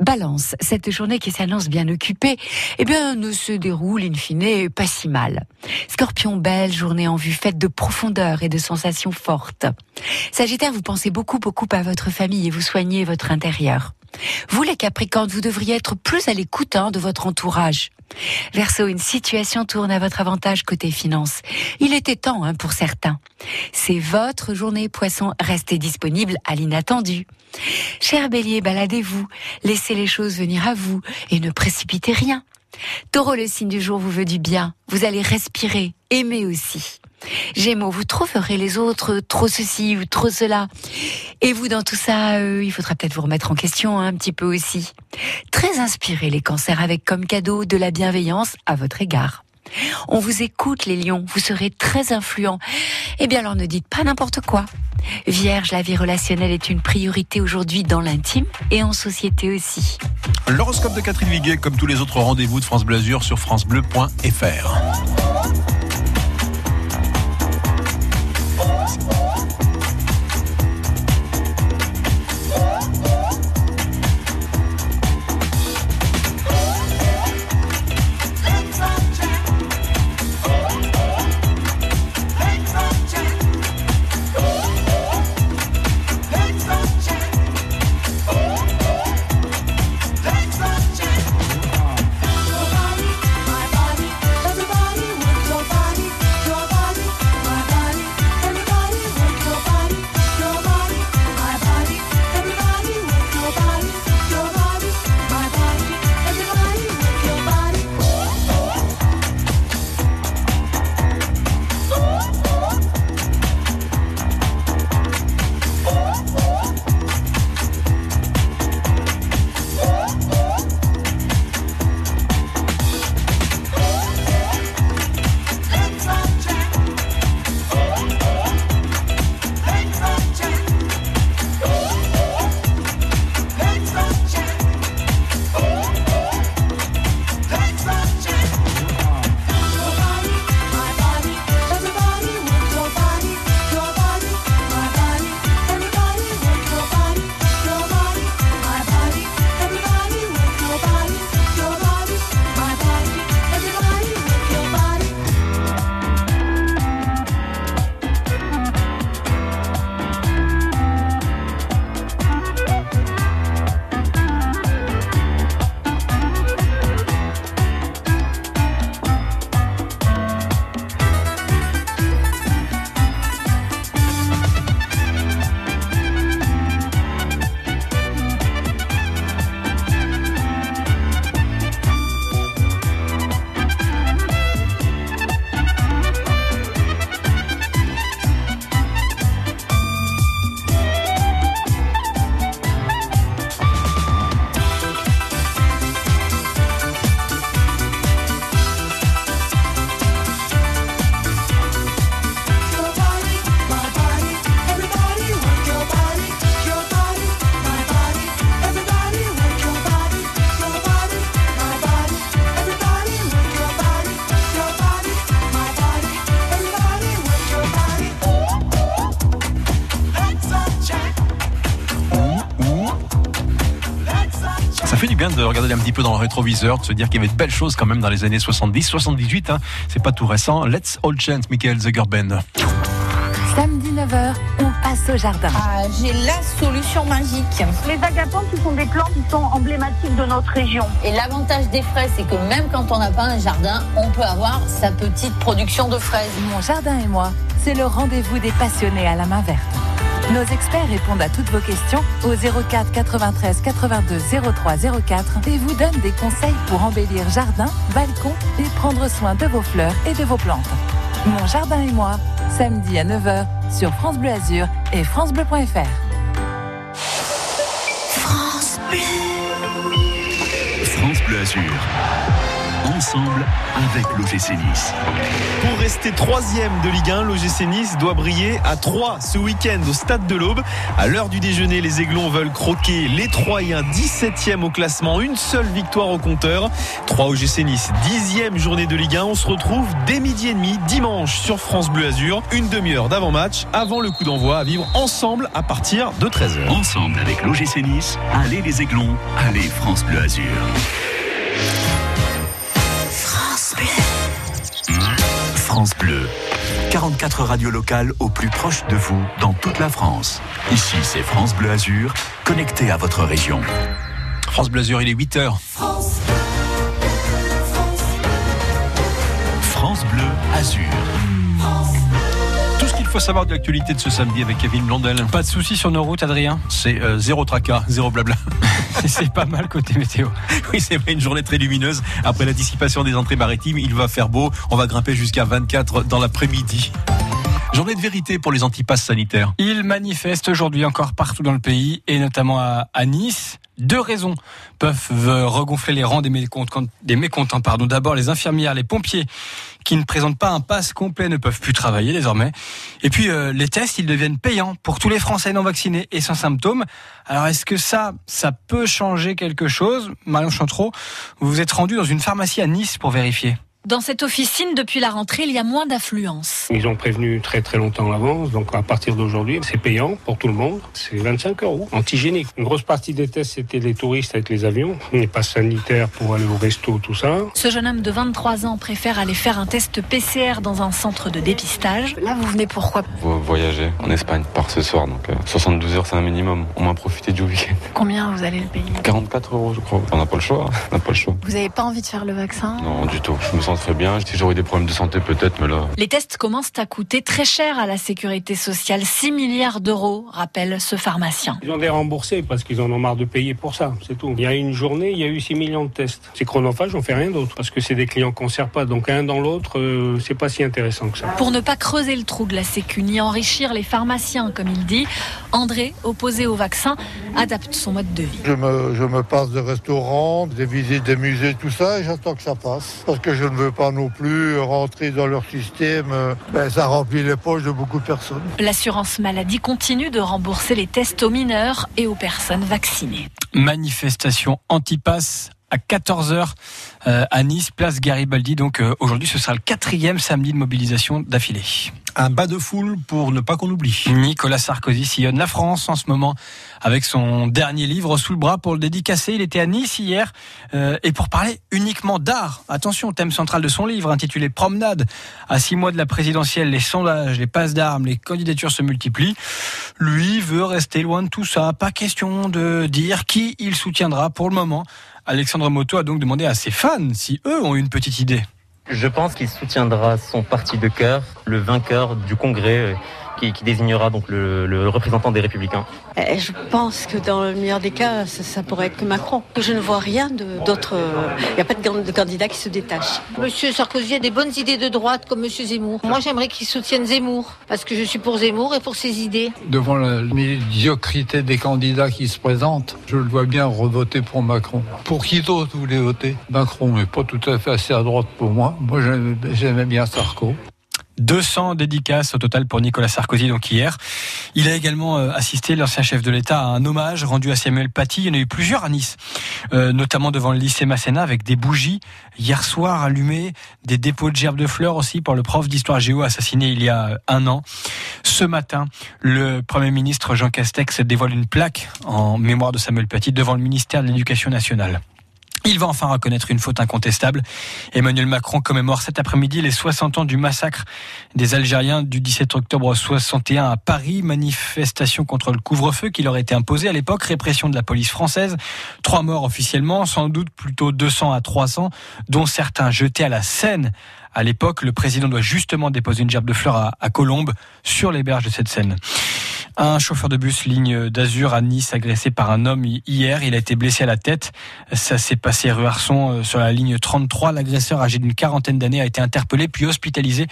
Balance, cette journée qui s'annonce bien occupée, eh bien, ne se déroule in fine pas si mal. Scorpion, belle journée en vue, faite de profondeur et de sensations fortes. Sagittaire, vous pensez beaucoup, beaucoup à votre famille et vous soignez votre intérieur. Vous, les Capricornes, vous devriez être plus à l'écoute hein, de votre entourage. Verseau, une situation tourne à votre avantage côté finance. Il était temps hein, pour certains. C'est votre journée, Poisson. Restez disponible à l'inattendu. Cher Bélier, baladez-vous. Laissez les choses venir à vous et ne précipitez rien. Taureau, le signe du jour vous veut du bien. Vous allez respirer, aimer aussi. Gémeaux, vous trouverez les autres trop ceci ou trop cela. Et vous, dans tout ça, euh, il faudra peut-être vous remettre en question hein, un petit peu aussi. Très inspiré les cancers avec comme cadeau de la bienveillance à votre égard. On vous écoute les lions, vous serez très influents. Eh bien alors ne dites pas n'importe quoi. Vierge, la vie relationnelle est une priorité aujourd'hui dans l'intime et en société aussi. L'horoscope de Catherine Viguet, comme tous les autres rendez-vous de France Bleu Azur sur francebleu.fr. regarder un petit peu dans le rétroviseur, de se dire qu'il y avait de belles choses quand même dans les années 70, 78, hein. c'est pas tout récent. Let's All Chant, Michael Zuckerben. Samedi 9h, on passe au jardin. Ah, J'ai la solution magique. Les agapantes, ce sont des plantes qui sont emblématiques de notre région. Et l'avantage des fraises, c'est que même quand on n'a pas un jardin, on peut avoir sa petite production de fraises. Mon jardin et moi, c'est le rendez-vous des passionnés à la main verte. Nos experts répondent à toutes vos questions au 04 93 82 03 04 et vous donnent des conseils pour embellir jardin, balcon et prendre soin de vos fleurs et de vos plantes. Mon jardin et moi, samedi à 9h sur France Bleu Azur et francebleu.fr. France Bleu. France Bleu Azur. Ensemble avec l'OGC Nice. Pour rester troisième de Ligue 1, l'OGC Nice doit briller à 3 ce week-end au Stade de l'Aube. À l'heure du déjeuner, les Aiglons veulent croquer les Troyens 17e au classement, une seule victoire au compteur. 3 OGC Nice, 10e journée de Ligue 1. On se retrouve dès midi et demi dimanche sur France Bleu Azur. Une demi-heure d'avant-match avant le coup d'envoi à vivre ensemble à partir de 13h. Ensemble avec l'OGC Nice, allez les Aiglons, allez France Bleu Azur. France Bleu. 44 radios locales au plus proche de vous dans toute la France. Ici, c'est France Bleu Azur, connecté à votre région. France Bleu Azur, il est 8h. France Bleu Azur. Tout ce qu'il faut savoir de l'actualité de ce samedi avec Kevin Blondel. Pas de soucis sur nos routes, Adrien? C'est euh, zéro tracas, zéro blabla. C'est pas mal côté météo. Oui, c'est vrai, une journée très lumineuse. Après la dissipation des entrées maritimes, il va faire beau. On va grimper jusqu'à 24 dans l'après-midi. Journée de vérité pour les antipasses sanitaires. Il manifeste aujourd'hui encore partout dans le pays et notamment à, à Nice. Deux raisons peuvent euh, regonfler les rangs des mécontents. Des mécontents pardon. D'abord, les infirmières, les pompiers qui ne présentent pas un pass complet ne peuvent plus travailler désormais. Et puis, euh, les tests, ils deviennent payants pour tous les Français non vaccinés et sans symptômes. Alors, est-ce que ça, ça peut changer quelque chose? Marion Chantreau, vous vous êtes rendu dans une pharmacie à Nice pour vérifier. Dans cette officine, depuis la rentrée, il y a moins d'affluence. Ils ont prévenu très très longtemps en avance, donc à partir d'aujourd'hui, c'est payant pour tout le monde. C'est 25 euros, antigénique. Une grosse partie des tests, c'était les touristes avec les avions, les passes sanitaires pour aller au resto, tout ça. Ce jeune homme de 23 ans préfère aller faire un test PCR dans un centre de dépistage. Là, vous venez pourquoi? Vo- Voyager en Espagne par ce soir, donc euh, 72 heures c'est un minimum. On m'a profité du week-end. Combien vous allez le payer? 44 euros je crois. On n'a pas le choix, hein. on n'a pas le choix. Vous n'avez pas envie de faire le vaccin? Non du tout, je me sens très bien. Si j'aurais des problèmes de santé peut-être, mais là... Les tests commencent à coûter très cher à la sécurité sociale, 6 milliards d'euros, rappelle ce pharmacien. Ils ont des remboursés parce qu'ils en ont marre de payer pour ça, c'est tout. Il y a une journée, il y a eu 6 millions de tests. C'est chronophage, on fait rien d'autre parce que c'est des clients qu'on sert pas. Donc un dans l'autre, euh, c'est pas si intéressant que ça. Pour ne pas creuser le trou de la sécu ni enrichir les pharmaciens, comme il dit, André, opposé au vaccin, adapte son mode de vie. Je me, je me passe de restaurants, des visites des musées, tout ça, et j'attends que ça passe. Parce que je ne veux pas non plus rentrer dans leur système. euh, Ben, ça remplit les poches de beaucoup de personnes. L'assurance maladie continue de rembourser les tests aux mineurs et aux personnes vaccinées. Manifestation anti-pass à 14h euh, à Nice, place Garibaldi. Donc euh, aujourd'hui, ce sera le quatrième samedi de mobilisation d'affilée. Un bas de foule pour ne pas qu'on oublie. Nicolas Sarkozy sillonne la France en ce moment avec son dernier livre sous le bras pour le dédicacer. Il était à Nice hier euh, et pour parler uniquement d'art. Attention, thème central de son livre intitulé Promenade. À six mois de la présidentielle, les sondages, les passes d'armes, les candidatures se multiplient. Lui veut rester loin de tout ça. Pas question de dire qui il soutiendra pour le moment. Alexandre Moto a donc demandé à ses fans si eux ont une petite idée. Je pense qu'il soutiendra son parti de cœur, le vainqueur du congrès euh, qui, qui désignera donc le, le représentant des Républicains. Eh, Je pense que dans le meilleur des cas, ça, ça pourrait être que Macron. Je ne vois rien d'autre. euh, Il n'y a pas de, can- de candidat qui se détache. Monsieur Sarkozy a des bonnes idées de droite comme Monsieur Zemmour. Moi, j'aimerais qu'il soutienne Zemmour parce que je suis pour Zemmour et pour ses idées. Devant la médiocrité des candidats qui se présentent, je le vois bien revoter pour Macron. Pour qui d'autre vous voulez voter? Macron n'est pas tout à fait assez à droite pour moi. Moi, j'aimais bien Sarko. 200 dédicaces au total pour Nicolas Sarkozy donc hier. Il a également euh, assisté l'ancien chef de l'État à un hommage rendu à Samuel Paty. Il y en a eu plusieurs à Nice, euh, notamment devant le lycée Masséna avec des bougies hier soir allumées, des dépôts de gerbes de fleurs aussi pour le prof d'histoire géo assassiné il y a euh, un an. Ce matin, le Premier ministre Jean Castex dévoile une plaque en mémoire de Samuel Paty devant le ministère de l'Éducation nationale. Il va enfin reconnaître une faute incontestable. Emmanuel Macron commémore cet après-midi les 60 ans du massacre des Algériens du 17 octobre 61 à Paris. Manifestation contre le couvre-feu qui leur était imposé à l'époque. Répression de la police française. Trois morts officiellement, sans doute plutôt 200 à 300, dont certains jetés à la Seine. À l'époque, le président doit justement déposer une gerbe de fleurs à, à Colombes sur les berges de cette Seine. Un chauffeur de bus ligne d'Azur à Nice agressé par un homme hier. Il a été blessé à la tête. Ça s'est passé rue Arson euh, sur la ligne 33. L'agresseur âgé d'une quarantaine d'années a été interpellé puis hospitalisé.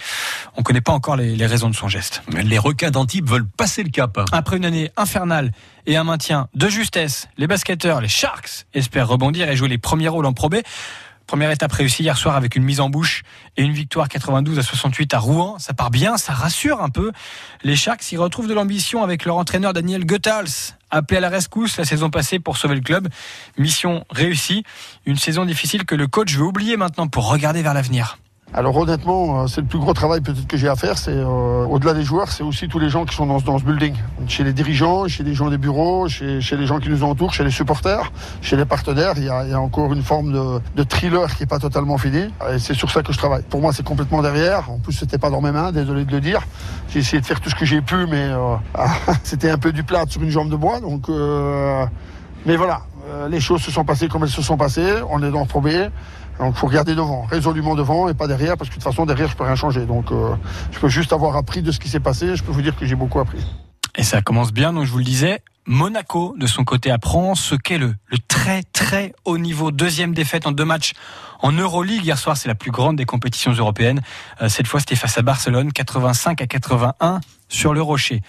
On ne connaît pas encore les, les raisons de son geste. Les requins d'Antibes veulent passer le cap. Après une année infernale et un maintien de justesse, les basketteurs, les Sharks, espèrent rebondir et jouer les premiers rôles en Pro B. Première étape réussie hier soir avec une mise en bouche et une victoire 92 à 68 à Rouen. Ça part bien, ça rassure un peu. Les Sharks s'y retrouvent de l'ambition avec leur entraîneur Daniel Goethals, appelé à la rescousse la saison passée pour sauver le club. Mission réussie. Une saison difficile que le coach veut oublier maintenant pour regarder vers l'avenir. Alors honnêtement, euh, c'est le plus gros travail peut-être que j'ai à faire. C'est euh, au-delà des joueurs, c'est aussi tous les gens qui sont dans, ce- dans ce building, chez les dirigeants, chez les gens des bureaux, chez, chez les gens qui nous entourent, chez les supporters, chez les partenaires. Il y a, il y a encore une forme de, de thriller qui est pas totalement fini. Et c'est sur ça que je travaille. Pour moi, c'est complètement derrière. En plus, c'était pas dans mes mains. Désolé de le dire. J'ai essayé de faire tout ce que j'ai pu, mais euh, c'était un peu du plat sur une jambe de bois. Donc, euh, mais voilà, euh, les choses se sont passées comme elles se sont passées. On est dans le premier. Donc, faut regarder devant, résolument devant et pas derrière, parce que de toute façon, derrière, je peux rien changer. Donc, euh, je peux juste avoir appris de ce qui s'est passé. Je peux vous dire que j'ai beaucoup appris. Et ça commence bien, donc je vous le disais. Monaco, de son côté, apprend ce qu'est le, le très très haut niveau. Deuxième défaite en deux matchs en Euroleague. Hier soir, c'est la plus grande des compétitions européennes. Euh, cette fois, c'était face à Barcelone, 85 à 81 sur le Rocher.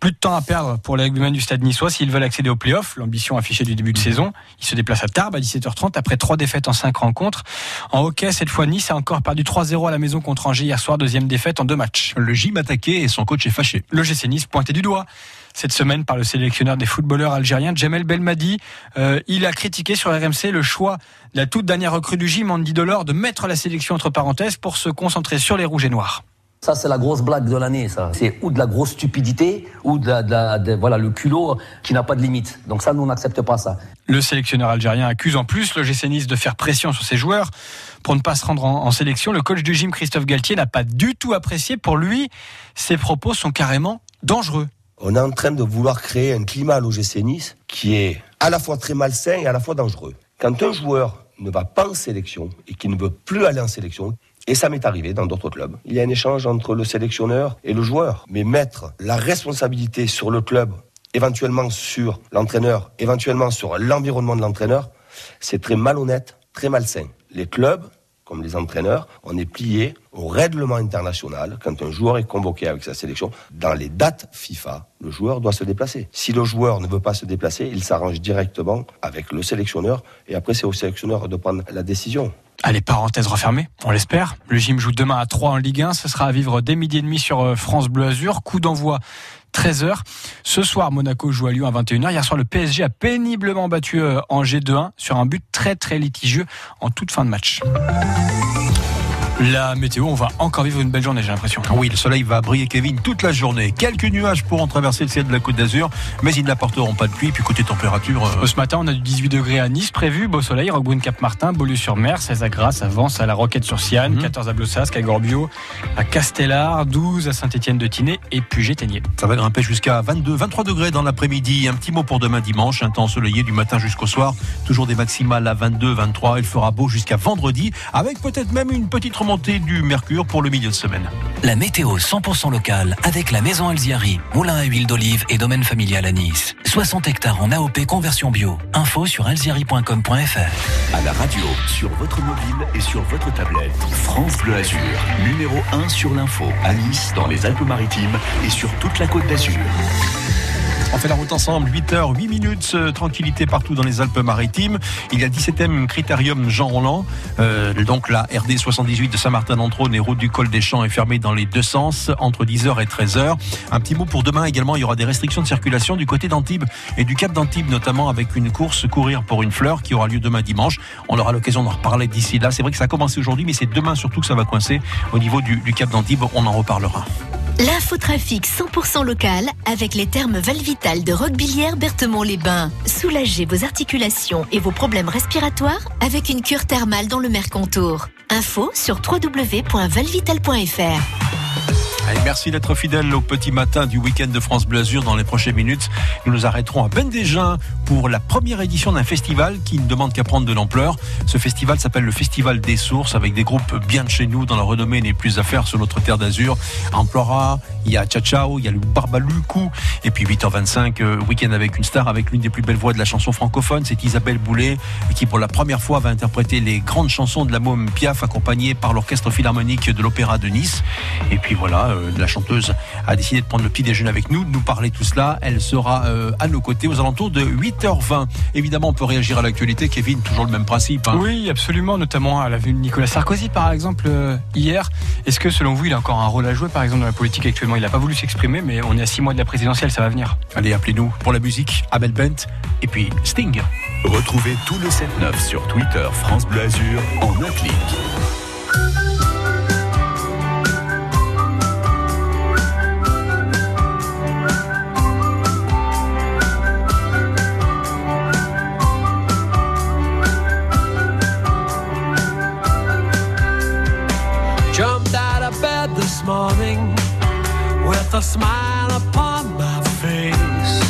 Plus de temps à perdre pour les rugbymen du stade niçois s'ils veulent accéder aux playoffs. L'ambition affichée du début de saison. Ils se déplacent à Tarbes à 17h30 après trois défaites en cinq rencontres. En hockey, cette fois, Nice a encore perdu 3-0 à la maison contre Angers hier soir. Deuxième défaite en deux matchs. Le gym attaqué et son coach est fâché. Le GC Nice pointé du doigt cette semaine par le sélectionneur des footballeurs algériens, Jamel Belmadi. Euh, il a critiqué sur RMC le choix de la toute dernière recrue du gym, Andy Delors, de mettre la sélection entre parenthèses pour se concentrer sur les rouges et noirs. Ça, c'est la grosse blague de l'année, ça. C'est ou de la grosse stupidité, ou de, la, de la- de- voilà, le culot qui n'a pas de limite. Donc ça, nous, on n'accepte pas ça. Le sélectionneur algérien accuse en plus le GC Nice de faire pression sur ses joueurs pour ne pas se rendre en, en sélection. Le coach du gym, Christophe Galtier, n'a pas du tout apprécié. Pour lui, ses propos sont carrément dangereux. On est en train de vouloir créer un climat à l'OGC Nice qui est à la fois très malsain et à la fois dangereux. Quand un joueur ne va pas en sélection et qui ne veut plus aller en sélection, et ça m'est arrivé dans d'autres clubs, il y a un échange entre le sélectionneur et le joueur. Mais mettre la responsabilité sur le club, éventuellement sur l'entraîneur, éventuellement sur l'environnement de l'entraîneur, c'est très malhonnête, très malsain. Les clubs, comme les entraîneurs, on est plié au règlement international. Quand un joueur est convoqué avec sa sélection, dans les dates FIFA, le joueur doit se déplacer. Si le joueur ne veut pas se déplacer, il s'arrange directement avec le sélectionneur et après c'est au sélectionneur de prendre la décision. Allez, parenthèse refermée, on l'espère. Le gym joue demain à 3 en Ligue 1. Ce sera à vivre dès midi et demi sur euh, France Bleu Azur. Coup d'envoi 13h. Ce soir, Monaco joue à Lyon à 21h. Hier soir, le PSG a péniblement battu euh, Angers 2-1 sur un but très très litigieux en toute fin de match. La météo, on va encore vivre une belle journée, j'ai l'impression. Oui, le soleil va briller, Kevin, toute la journée. Quelques nuages pourront traverser le ciel de la Côte d'Azur, mais ils n'apporteront pas de pluie. Puis côté température, euh, Ce matin, on a du 18 degrés à Nice prévu, beau soleil, Roquebrune Cap-Martin, Beaulieu-sur-Mer, 16 à Grasse, à Vence, à La Roquette-sur-Siane, 14 à Blossasque, à Gorbio, à Castellar, 12 à Saint-Étienne-de-Tinée et Puget-Ténier. ça va grimper jusqu'à 22, 23 degrés dans l'après-midi. Un petit mot pour demain dimanche, un temps ensoleillé du matin jusqu'au soir. Toujours des maximales à 22, 23. Il fera beau jusqu'à vendredi, avec peut-être même une petite remontée du mercure pour le milieu de semaine. La météo 100% locale avec la maison Alziari, moulin à huile d'olive et domaine familial à Nice. 60 hectares en AOP conversion bio. Info sur alziari.com.fr. À la radio, sur votre mobile et sur votre tablette. France Bleu Azur, numéro 1 sur l'info, à Nice, dans les Alpes-Maritimes et sur toute la côte d'Azur. On fait la route ensemble, 8h, 8 minutes, euh, tranquillité partout dans les Alpes-Maritimes. Il y a le 17e critérium Jean Roland. Euh, donc la RD 78 de Saint-Martin-d'Entrône et route du col des Champs est fermée dans les deux sens entre 10h et 13h. Un petit mot pour demain également, il y aura des restrictions de circulation du côté d'Antibes et du Cap d'Antibes notamment avec une course courir pour une fleur qui aura lieu demain dimanche. On aura l'occasion d'en reparler d'ici là. C'est vrai que ça a commencé aujourd'hui, mais c'est demain surtout que ça va coincer au niveau du, Cap d'Antibes. On en reparlera. L'infotrafic 100% local avec les termes Valvital de Roquebillière Berthemont-les-Bains. Soulagez vos articulations et vos problèmes respiratoires avec une cure thermale dans le Mercontour. Info sur www.valvital.fr. Merci d'être fidèle au petit matin du week-end de France Bleu. Dans les prochaines minutes, nous nous arrêterons à Bendégin pour la première édition d'un festival qui ne demande qu'à prendre de l'ampleur. Ce festival s'appelle le Festival des Sources avec des groupes bien de chez nous dont la renommée n'est plus à faire sur notre terre d'Azur. Amplora, il y a Chachao, il y a le Barbaluku et puis 8h25, euh, week-end avec une star avec l'une des plus belles voix de la chanson francophone, c'est Isabelle Boulet qui pour la première fois va interpréter les grandes chansons de la môme Piaf accompagnée par l'orchestre philharmonique de l'Opéra de Nice. Et puis voilà, euh, la chanteuse, a décidé de prendre le petit déjeuner avec nous, de nous parler tout cela. Elle sera euh, à nos côtés aux alentours de 8h20. Évidemment, on peut réagir à l'actualité. Kevin, toujours le même principe. hein. Oui, absolument, notamment à la vue de Nicolas Sarkozy, par exemple, euh, hier. Est-ce que, selon vous, il a encore un rôle à jouer, par exemple, dans la politique actuellement? Il n'a pas voulu s'exprimer, mais on est à six mois de la présidentielle, ça va venir. Allez, appelez-nous pour la musique, Abel Bent et puis Sting. Retrouvez tout le 7-9 sur Twitter France Bleu Azur en un clic. With a smile upon my face.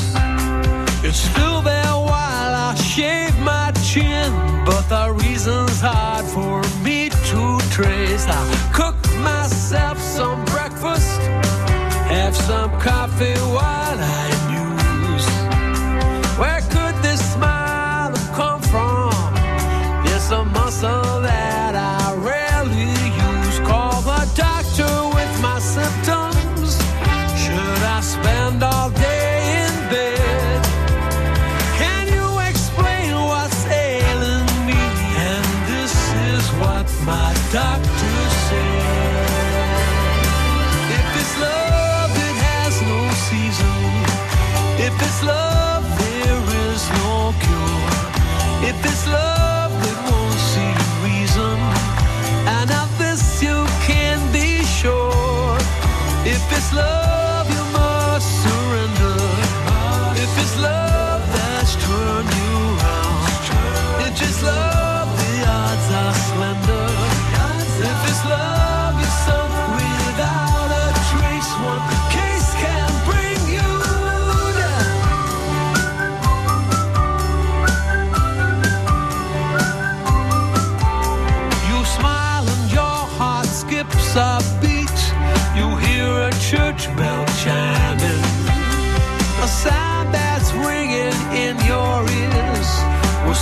It's still there while I shave my chin, but the reason's hard for me to trace. I cook myself some breakfast, have some coffee while I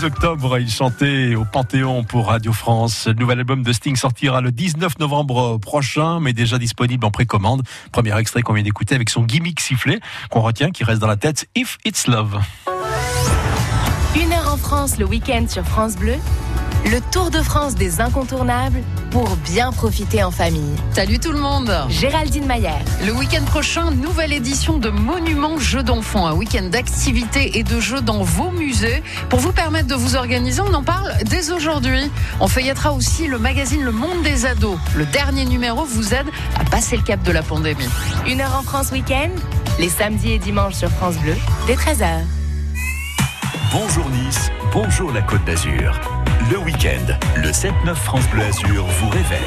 10 octobre, il chantait au Panthéon pour Radio France. Le nouvel album de Sting sortira le 19 novembre prochain, mais déjà disponible en précommande. Premier extrait qu'on vient d'écouter avec son gimmick sifflé, qu'on retient, qui reste dans la tête, If It's Love. Une heure en France le week-end sur France Bleu, le Tour de France des incontournables pour bien profiter en famille. Salut tout le monde Géraldine Maillère. Le week-end prochain, nouvelle édition de Monument Jeux d'enfants, un week-end d'activités et de jeux dans vos musées. Pour vous permettre de vous organiser, on en parle dès aujourd'hui. On feuillettera aussi le magazine Le Monde des ados. Le dernier numéro vous aide à passer le cap de la pandémie. Une heure en France week-end, les samedis et dimanches sur France Bleu, dès 13h. Bonjour Nice, bonjour la Côte d'Azur. Le week-end, le 7-9 France Bleu Azur vous réveille.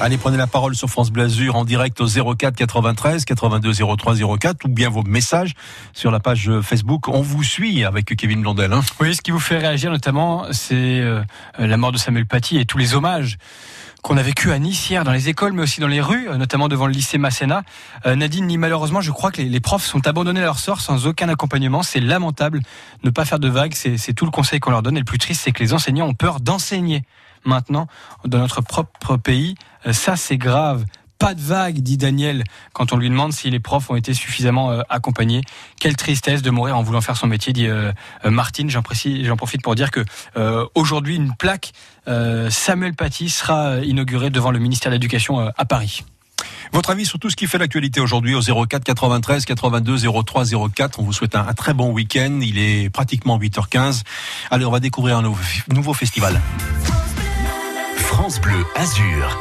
Allez, prenez la parole sur France Bleu Azur en direct au 04 93 82 03 04 ou bien vos messages sur la page Facebook. On vous suit avec Kevin Blondel. Hein. Oui, ce qui vous fait réagir notamment, c'est euh, la mort de Samuel Paty et tous les hommages qu'on a vécu à Nice hier dans les écoles, mais aussi dans les rues, notamment devant le lycée Masséna. Euh, Nadine dit malheureusement, je crois que les, les, profs sont abandonnés à leur sort sans aucun accompagnement. C'est lamentable. Ne pas faire de vagues, c'est tout le conseil qu'on leur donne. Et le plus triste, c'est que les enseignants ont peur d'enseigner maintenant dans notre propre pays. Euh, ça, c'est grave. Pas de vague, dit Daniel, quand on lui demande si les profs ont été suffisamment euh, accompagnés. Quelle tristesse de mourir en voulant faire son métier, dit euh, euh, Martine. J'en précise- j'en profite pour dire que euh, aujourd'hui, une plaque euh, Samuel Paty sera inaugurée devant le ministère de l'Éducation euh, à Paris. Votre avis sur tout ce qui fait l'actualité aujourd'hui au 04 93 82 03 04. On vous souhaite un, un très bon week-end. Il est pratiquement 8h15. Allez, on va découvrir un nouveau, nouveau festival. France Bleu Azur.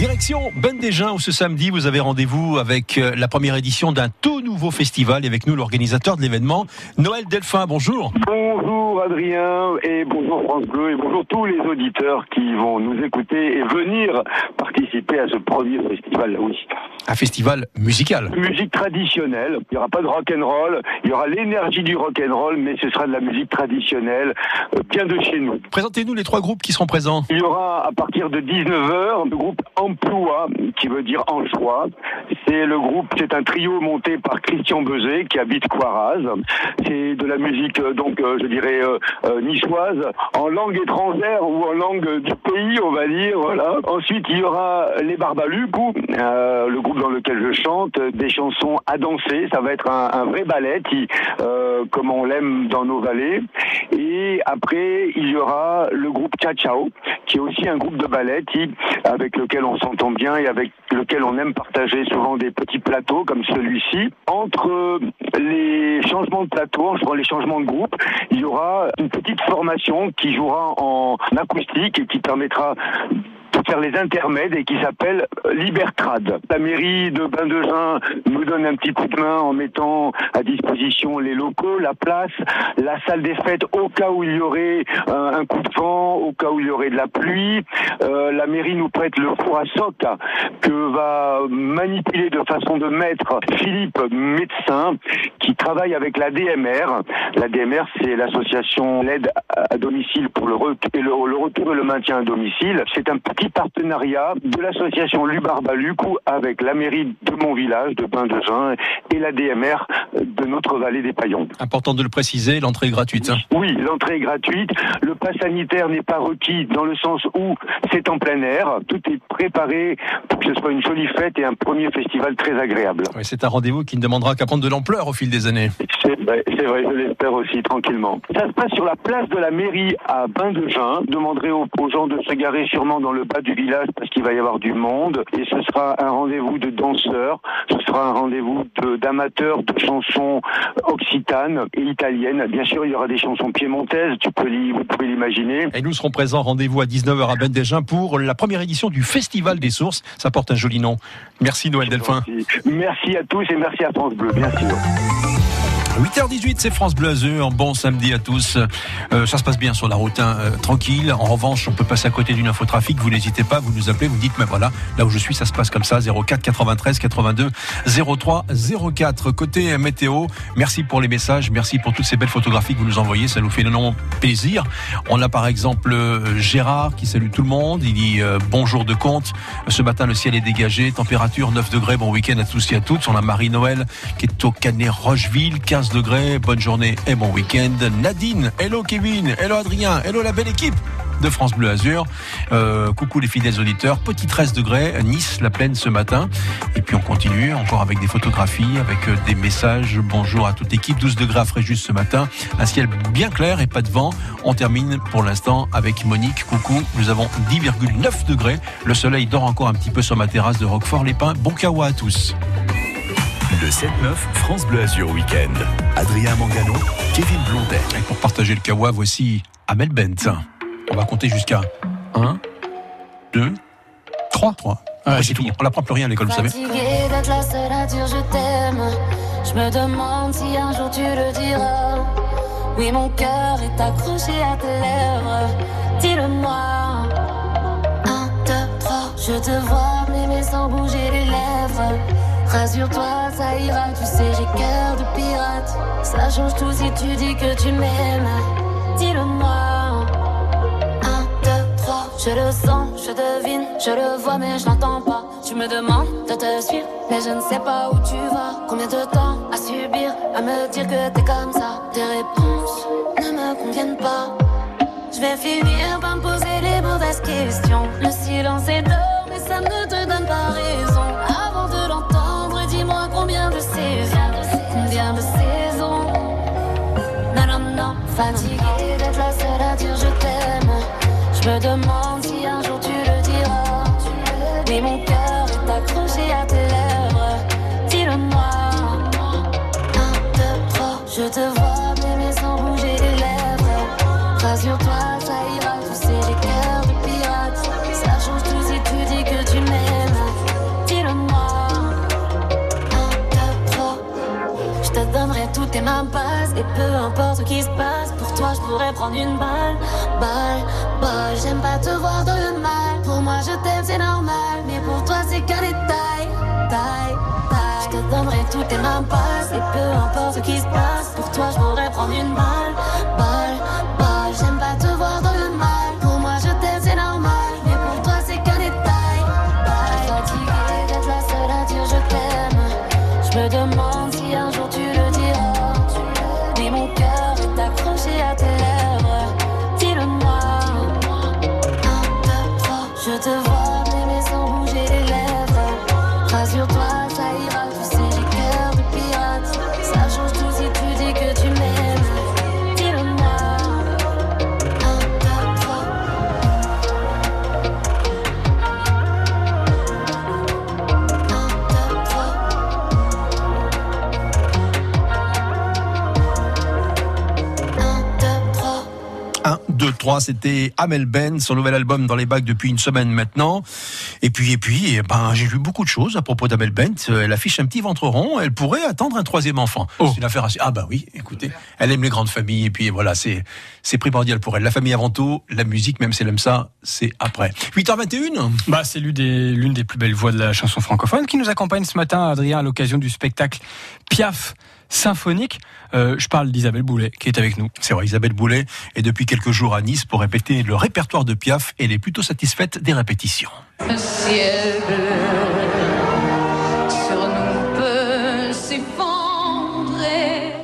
Direction Ben Desjins où ce samedi vous avez rendez-vous avec euh, la première édition d'un tout nouveau festival et avec nous l'organisateur de l'événement Noël Delphin. Bonjour. Bonjour Adrien et bonjour France Bleu et bonjour tous les auditeurs qui vont nous écouter et venir participer à ce premier festival. Oui. Un festival musical. Musique traditionnelle. Il n'y aura pas de rock and roll. Il y aura l'énergie du rock and roll, mais ce sera de la musique traditionnelle, euh, bien de chez nous. Présentez-nous les trois groupes qui seront présents. Il y aura à partir de 19h le groupe Emploi, qui veut dire en. C'est le groupe, c'est un trio monté par Christian Bezet, qui habite Coiraz. C'est de la musique, euh, donc, euh, je dirais, euh, euh, niçoise, en langue étrangère ou en langue du pays, on va dire, voilà. Ensuite, il y aura les Barbalucou, euh, le groupe dans lequel je chante, des chansons à danser. Ça va être un, vrai ballet, comme on l'aime dans nos vallées. Et après, il y aura le groupe Cha Chao, qui est aussi un groupe de ballet avec lequel on s'entend bien et avec lequel on aime partager souvent des petits plateaux comme celui-ci. Entre euh, les changements de plateau, entre les changements de groupe, il y aura une petite formation qui jouera en acoustique et qui permettra de faire les intermèdes et qui s'appelle Libertrad. La mairie de Bain-de-Jean nous donne un petit coup de main en mettant à disposition les locaux, la place, la salle des fêtes au cas où il y aurait euh, un coup de vent, au cas où il y aurait de la pluie. Euh, la mairie nous prête le four à soc que va manipuler de façon de maître Philippe, médecin, qui travaille avec la DMR. La DMR, c'est l'association l'aide à domicile pour le, re- et le, le retour et le maintien à domicile. C'est un partenariat de l'association Lubarbalucou avec la mairie de mon village, de Bain-de-Jean, et la DMR de notre vallée des Paillons. Important de le préciser, l'entrée est gratuite. hein. Oui, l'entrée est gratuite. Le pass sanitaire n'est pas requis dans le sens où c'est en plein air. Tout est préparé pour que ce soit une jolie fête et un premier festival très agréable. C'est un rendez-vous qui ne demandera qu'à prendre de l'ampleur au fil des années. C'est vrai, c'est vrai, je l'espère aussi, tranquillement. Ça se passe sur la place de la mairie à Bain-de-Jean. Demanderez aux gens de se garer sûrement dans le bas du village parce qu'il va y avoir du monde. Et ce sera un rendez-vous de danseurs, ce sera un rendez-vous de- d'amateurs de, chansons occitanes et italiennes. Bien sûr, il y aura des chansons piémontaises, tu peux vous pouvez l'imaginer. Et nous serons présents, rendez-vous à 19h à Ben Desjins pour la première édition du Festival des Sources. Ça porte un joli nom. Merci Noël Delphin. Merci à tous et merci à France Bleu, bien sûr. 8h18, c'est France Bleu Azur. Bon samedi à tous. Euh, ça se passe bien sur la route, hein, euh, tranquille. En revanche, on peut passer à côté d'une infotrafic. Vous n'hésitez pas, vous nous appelez, vous dites, mais voilà, là où je suis, ça se passe comme ça. 04 93 82 03 04. Côté euh, météo, merci pour les messages, merci pour toutes ces belles photographies que vous nous envoyez. Ça nous fait énormément plaisir. On a par exemple Gérard qui salue tout le monde. Il dit bonjour de compte. Ce matin, le ciel est dégagé. Température 9 degrés. Bon week-end à tous et à toutes. On a Marie-Noël qui est au Canet Rocheville. 15 degrés. Bonne journée et bon week-end. Nadine. Hello Kevin. Hello Adrien. Hello la belle équipe de France Bleu Azur. Euh, coucou les fidèles auditeurs. Petit 13 degrés. Nice, la plaine ce matin. Et puis on continue encore avec des photographies, avec euh, des messages. Bonjour à toute l'équipe. 12 degrés à Fréjus ce matin. Un ciel bien clair et pas de vent. On termine pour l'instant avec Monique. Coucou. Nous avons 10,9 degrés. Le soleil dort encore un petit peu sur ma terrasse de Roquefort-les-Pins. Bon kawa à tous. Le 7-9, France Bleu Azur Week-end. Adrien Mangano, Kevin Blondet. Et pour partager le kawa, voici Amel Bent. On va compter jusqu'à 1, 2, 3. 3. c'est tout. On n'apprend plus rien à l'école, vous savez. D'être la seule à dire je t'aime. Je me demande si un jour tu le diras. Oui, mon cœur est accroché à tes lèvres. Dis-le-moi. Un, deux, trois. Je te vois m'aimer sans bouger les lèvres. Rassure-toi, ça ira. Tu sais, j'ai cœur de pirate. Ça change tout si tu dis que tu m'aimes. Dis-le-moi. Un, deux, trois. Je le sens, je devine, je le vois, mais je n'entends pas. Tu me demandes de te suivre, mais je ne sais pas où tu vas. Combien de temps à subir, à me dire que t'es comme ça? Tes réponses ne me conviennent pas. Je vais finir par me poser les mauvaises questions. Le silence est d'or, mais ça ne te donne pas raison. Avant fatiguée d'être la seule à dire je t'aime. Je me demande si un jour tu le diras. Mais mon cœur est accroché à tes lèvres. Dis-le-moi. Un, deux, trois, je te vois tes mains passes Et peu importe ce qui se passe Pour toi je pourrais prendre une balle Balle, balle. J'aime pas te voir dans le mal. Pour moi je t'aime c'est normal. Mais pour toi c'est qu'un détail Taille, taille. Je te donnerai toutes tes mains passes Et peu importe ce qui se passe Pour toi je pourrais prendre une Balle, balle 3, c'était Amel Ben, son nouvel album dans les bacs depuis une semaine maintenant. Et puis, et puis, eh ben, j'ai lu beaucoup de choses à propos d'Amel Ben. Elle affiche un petit ventre rond, elle pourrait attendre un troisième enfant. C'est une affaire assez... Ah bah oui, écoutez, elle aime les grandes familles, et puis voilà, c'est, c'est primordial pour elle. La famille avant tout, la musique, même si elle aime ça, c'est après. 8h21 Bah, c'est l'une des, l'une des plus belles voix de la chanson francophone qui nous accompagne ce matin, Adrien, à l'occasion du spectacle Piaf symphonique. Euh, je parle d'Isabelle Boulet qui est avec nous. C'est vrai, Isabelle Boulet est depuis quelques jours à Nice pour répéter le répertoire de Piaf et elle est plutôt satisfaite des répétitions.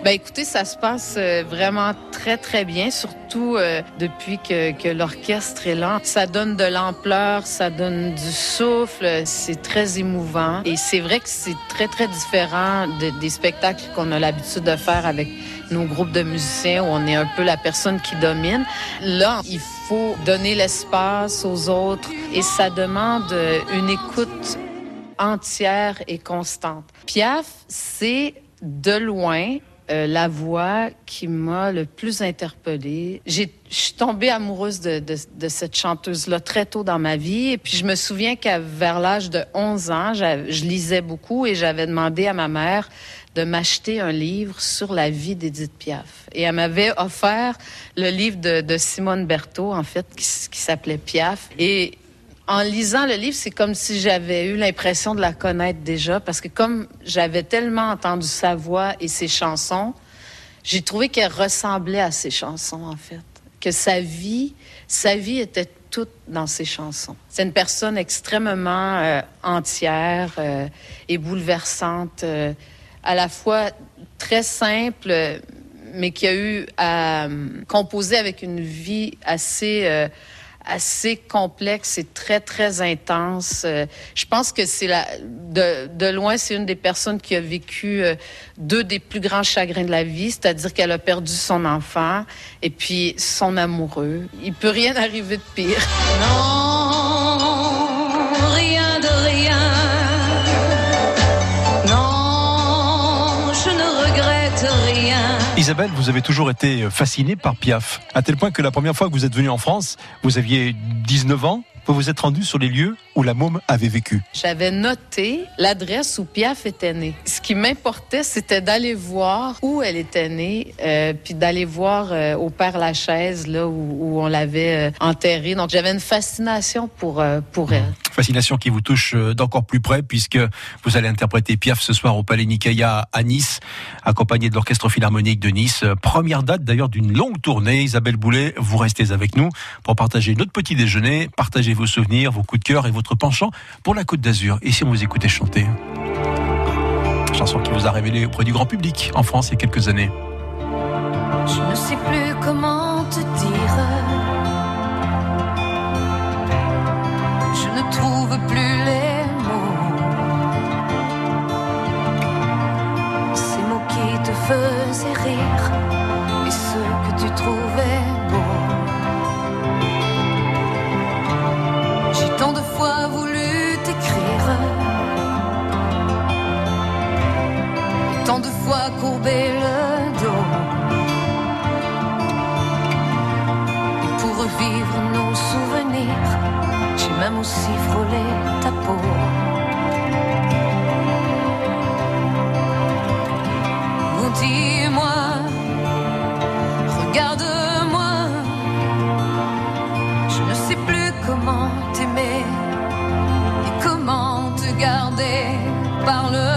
Ben écoutez, ça se passe euh, vraiment très très bien, surtout euh, depuis que, que l'orchestre est là. Ça donne de l'ampleur, ça donne du souffle, c'est très émouvant. Et c'est vrai que c'est très très différent de- des spectacles qu'on a l'habitude de faire avec nos groupes de musiciens où on est un peu la personne qui domine. Là, il faut donner l'espace aux autres et ça demande euh, une écoute entière et constante. Piaf, c'est de loin euh, la voix qui m'a le plus interpellée. Je suis tombée amoureuse de, de- de cette chanteuse-là très tôt dans ma vie. Et puis, je me souviens qu'à vers l'âge de 11 ans, je lisais beaucoup et j'avais demandé à ma mère de m'acheter un livre sur la vie d'Edith Piaf. Et elle m'avait offert le livre de, de Simone Berthaud, en fait, qui, qui s'appelait Piaf. Et en lisant le livre, c'est comme si j'avais eu l'impression de la connaître déjà, parce que comme j'avais tellement entendu sa voix et ses chansons, j'ai trouvé qu'elle ressemblait à ses chansons, en fait. Que sa vie, sa vie était toute dans ses chansons. C'est une personne extrêmement euh, entière euh, et bouleversante, euh, à la fois très simple, mais qui a eu à euh, composer avec une vie assez euh, assez complexe et très très intense. Euh, je pense que c'est la de, de loin c'est une des personnes qui a vécu euh, deux des plus grands chagrins de la vie, c'est-à-dire qu'elle a perdu son enfant et puis son amoureux. Il peut rien arriver de pire. Non, Isabelle, vous avez toujours été fascinée par Piaf, à tel point que la première fois que vous êtes venue en France, vous aviez 19 ans, vous vous êtes rendu sur les lieux où la môme avait vécu. J'avais noté l'adresse où Piaf était née. Ce qui m'importait, c'était d'aller voir où elle était née, euh, puis d'aller voir euh, au Père Lachaise, là où, où on l'avait euh, enterrée. Donc j'avais une fascination pour pour elle. Fascination qui vous touche d'encore plus près puisque vous allez interpréter Piaf ce soir au Palais Nicaïa à Nice, accompagné de l'Orchestre Philharmonique de Nice. Première date d'ailleurs d'une longue tournée. Isabelle Boulet, vous restez avec nous pour partager notre petit déjeuner, partager vos souvenirs, vos coups de cœur et votre penchant pour la Côte d'Azur. Et si on vous écoutait chanter? Chanson qui vous a révélé auprès du grand public en France il y a quelques années. Je ne sais plus comment te dire. Je ne trouve plus les mots. Ces mots qui te faisaient rire et ceux que tu trouvais. Tant de fois voulu t'écrire tant de fois courbé le dos. Pour revivre nos souvenirs, j'ai même aussi frôlé ta peau. Dis-moi, regarde-moi, Parle-moi,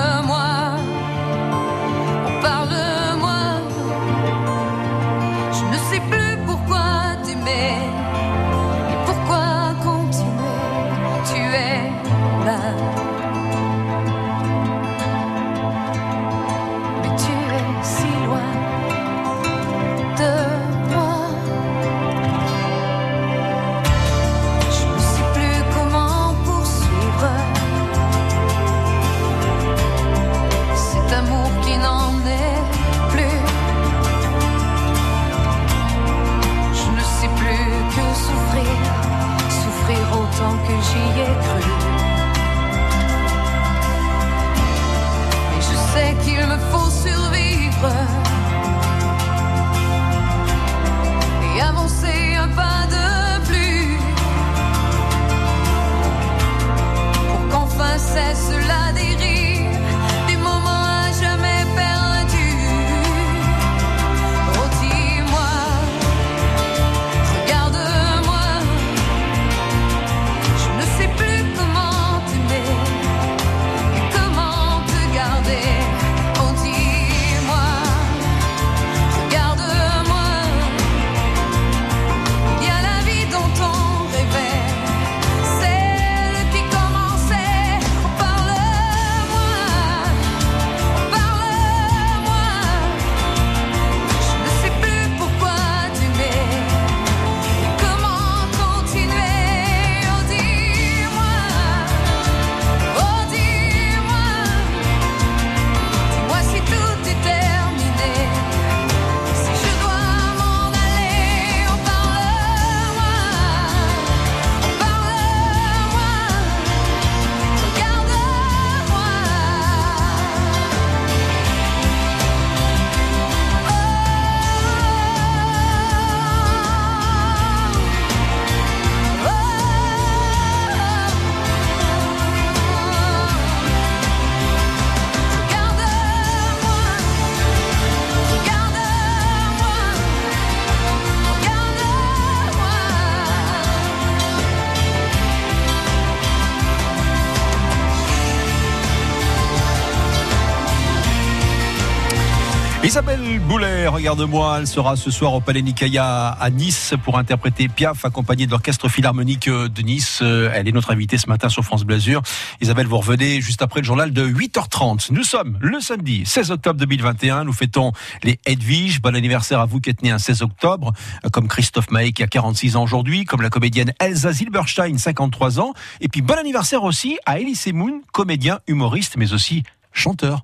Isabelle Boulet, regarde-moi, elle sera ce soir au Palais Nicaïa à Nice pour interpréter Piaf, accompagnée de l'Orchestre Philharmonique de Nice. Euh, Elle est notre invitée ce matin sur France Blasure. Isabelle, vous revenez juste après le journal de 8h30. Nous sommes le samedi 16 octobre 2021. Nous fêtons les Edwige. Bon anniversaire à vous qui êtes né un 16 octobre, euh, comme Christophe Maé qui a 46 ans aujourd'hui, comme la comédienne Elsa Zilberstein, 53 ans. Et puis bon anniversaire aussi à Elise Moon, comédien, humoriste, mais aussi chanteur.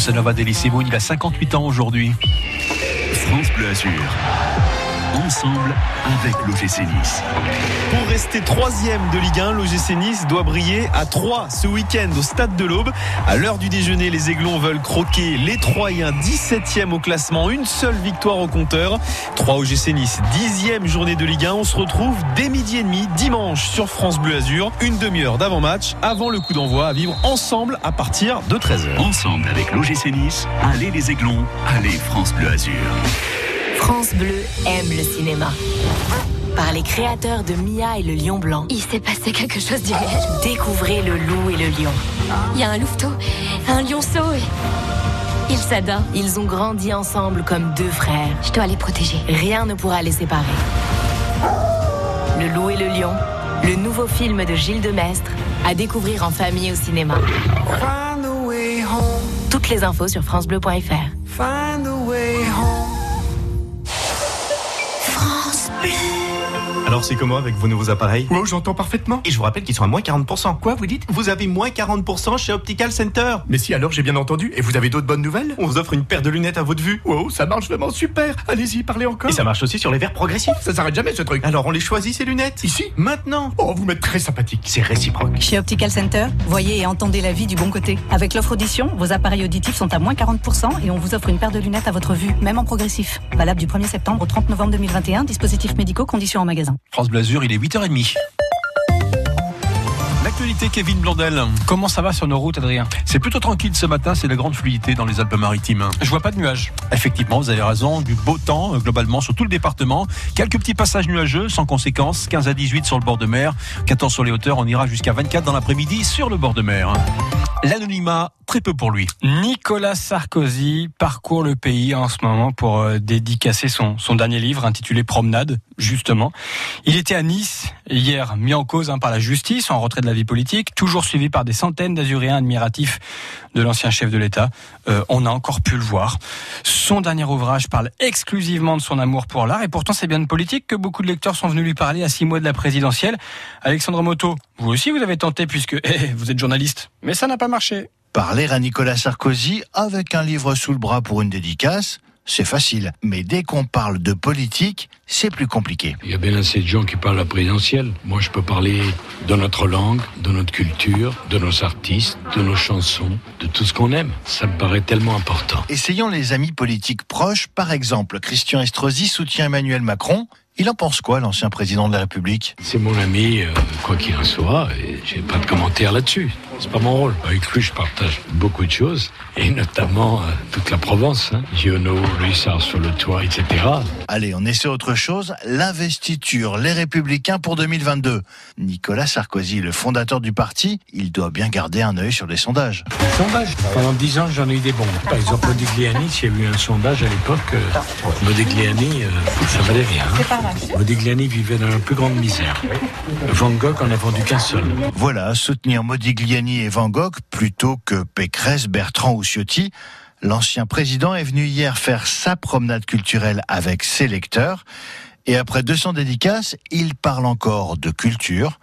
Bossa nova Moon. Il a 58 ans aujourd'hui. France Bleu Azur. Ensemble avec l'OGC Nice. Pour rester troisième de Ligue 1, l'OGC Nice doit briller à 3 ce week-end au Stade de l'Aube. À l'heure du déjeuner, les Aiglons veulent croquer les Troyens 17e au classement, une seule victoire au compteur. 3 OGC Nice, 10e journée de Ligue 1. On se retrouve dès midi et demi dimanche sur France Bleu Azur. Une demi-heure d'avant-match avant le coup d'envoi à vivre ensemble à partir de 13h. Ensemble avec l'OGC Nice, allez les Aiglons, allez France Bleu Azur. France Bleu aime le cinéma. Par les créateurs de Mia et le lion blanc. Il s'est passé quelque chose d'irréel. Découvrez le loup et le lion. Il y a un louveteau, un lionceau et, Ils s'adorent. Ils ont grandi ensemble comme deux frères. Je dois les protéger. Rien ne pourra les séparer. Le loup et le lion, le nouveau film de Gilles Demestre, à découvrir en famille au cinéma. Toutes les infos sur francebleu.fr. Alors c'est comment avec vos nouveaux appareils Oh, j'entends parfaitement. Et je vous rappelle qu'ils sont à moins 40%. Quoi, vous dites? Vous avez moins 40% chez Optical Center Mais si, alors j'ai bien entendu. Et vous avez d'autres bonnes nouvelles? On vous offre une paire de lunettes à votre vue. Wow, ça marche vraiment super. Allez-y, parlez encore. Et ça marche aussi sur les verres progressifs. Ça s'arrête jamais ce truc. Alors on les choisit ces lunettes? Ici? Maintenant Oh, vous m'êtes très sympathique. C'est réciproque. Chez Optical Center, voyez et entendez la vie du bon côté. Avec l'offre audition, vos appareils auditifs sont à moins 40% et on vous offre une paire de lunettes à votre vue, même en progressif. Valable du 1er septembre au 30 novembre 2021, dispositifs médicaux, conditions en magasin. France Blasure, il est 8h30. L'actualité, Kevin Blondel. Comment ça va sur nos routes, Adrien? C'est plutôt tranquille ce matin, c'est la grande fluidité dans les Alpes-Maritimes. Je vois pas de nuages. Effectivement, vous avez raison, du beau temps euh, globalement sur tout le département. Quelques petits passages nuageux sans conséquence, 15 à 18 sur le bord de mer, 14 sur les hauteurs, on ira jusqu'à 24 dans l'après-midi sur le bord de mer. L'anonymat, très peu pour lui. Nicolas Sarkozy parcourt le pays en ce moment pour euh, dédicacer son, son dernier livre intitulé Promenade, justement. Il était à Nice hier, mis en cause hein, par la justice, en retrait de la vie politique, toujours suivi par des centaines d'Azuréens admiratifs de l'ancien chef de l'État. Euh, on a encore pu le voir. Son dernier ouvrage parle exclusivement de son amour pour l'art et pourtant c'est bien de politique que beaucoup de lecteurs sont venus lui parler à six mois de la présidentielle. Alexandre Moto, vous aussi vous avez tenté puisque eh, vous êtes journaliste, mais ça n'a pas marché. Parler à Nicolas Sarkozy avec un livre sous le bras pour une dédicace, c'est facile. Mais dès qu'on parle de politique, c'est plus compliqué. Il y a bien assez de gens qui parlent à la présidentielle. Moi, je peux parler de notre langue, de notre culture, de nos artistes, de nos chansons, de tout ce qu'on aime. Ça me paraît tellement important. Essayons les amis politiques proches. Par exemple, Christian Estrosi soutient Emmanuel Macron. Il en pense quoi, l'ancien président de la République? C'est mon ami, euh, quoi qu'il en soit, et j'ai pas de commentaire là-dessus. C'est pas mon rôle. Avec lui, je partage beaucoup de choses, et notamment euh, toute la Provence. Hein. Giono, Luissard sur le toit, etc. Allez, on essaie autre chose. L'investiture, les Républicains pour 2022. Nicolas Sarkozy, le fondateur du parti, il doit bien garder un œil sur les sondages. Sondage. Pendant dix ans, j'en ai eu des bons. Par exemple, Modigliani, s'il y a eu un sondage à l'époque, euh, Modigliani, euh, ça valait rien. hein. Modigliani vivait dans la plus grande misère. Van Gogh en a vendu qu'un seul. Voilà, soutenir Modigliani et Van Gogh plutôt que Pécresse, Bertrand ou Ciotti. L'ancien président est venu hier faire sa promenade culturelle avec ses lecteurs. Et après 200 dédicaces, il parle encore de culture,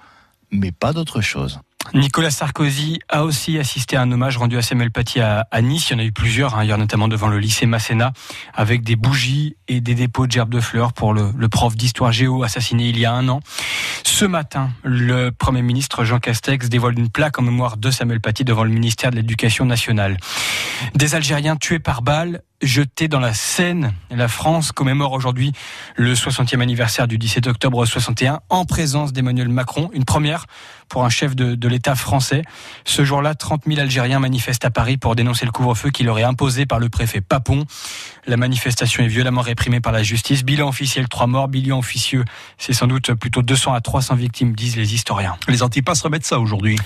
mais pas d'autre chose. Nicolas Sarkozy a aussi assisté à un hommage rendu à Samuel Paty à, Nice. Il y en a eu plusieurs, hein, notamment devant le lycée Masséna, avec des bougies et des dépôts de gerbes de fleurs pour le, le prof d'histoire géo assassiné il y a un an. Ce matin, le Premier ministre Jean Castex dévoile une plaque en mémoire de Samuel Paty devant le ministère de l'Éducation nationale. Des Algériens tués par balles jetés dans la Seine. La France commémore aujourd'hui le 60e anniversaire du 17 octobre 61 en présence d'Emmanuel Macron, une première pour un chef de, l'État français. Ce jour-là, 30 000 Algériens manifestent à Paris pour dénoncer le couvre-feu qui leur est imposé par le préfet Papon. La manifestation est violemment réprimée par la justice. Bilan officiel, trois morts. Bilan officieux, c'est sans doute plutôt 200 à 300 victimes, disent les historiens. Les antipasses remettent ça aujourd'hui.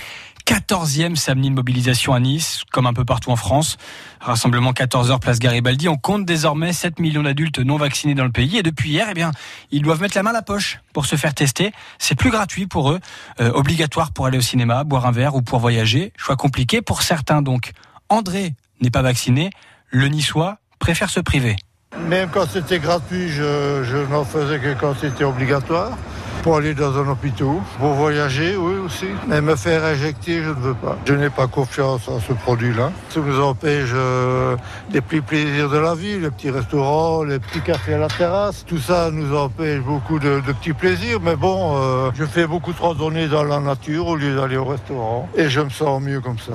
14e samedi de mobilisation à Nice, comme un peu partout en France. Rassemblement 14h place Garibaldi. On compte désormais 7 millions d'adultes non vaccinés dans le pays. Et depuis hier, eh bien, ils doivent mettre la main à la poche pour se faire tester. C'est plus gratuit pour eux, euh, obligatoire pour aller au cinéma, boire un verre ou pour voyager. Choix compliqué pour certains donc. André n'est pas vacciné. Le niçois préfère se priver. Même quand c'était gratuit, je, je n'en faisais que quand c'était obligatoire. Pour aller dans un hôpital, pour voyager, oui aussi. Mais me faire injecter, je ne veux pas. Je n'ai pas confiance en ce produit-là. Ça nous empêche euh, des petits plaisirs de la vie, les petits restaurants, les petits cafés à la terrasse. Tout ça nous empêche beaucoup de, petits plaisirs. Mais bon, euh, je fais beaucoup de randonnées dans la nature au lieu d'aller au restaurant. Et je me sens mieux comme ça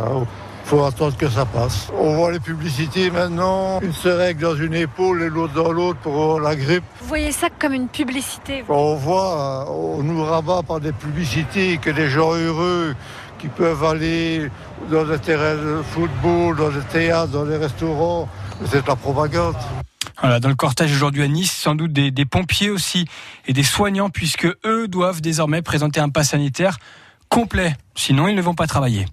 faut attendre que ça passe. On voit les publicités maintenant, une se règle dans une épaule et l'autre dans l'autre pour la grippe. Vous voyez ça comme une publicité On voit, on nous rabat par des publicités que les gens heureux qui peuvent aller dans des terrains de football, dans des théâtres, dans des restaurants, c'est la propagande. Voilà, dans le cortège aujourd'hui à Nice, sans doute des, des pompiers aussi et des soignants, puisque eux doivent désormais présenter un pass sanitaire complet. Sinon, ils ne vont pas travailler.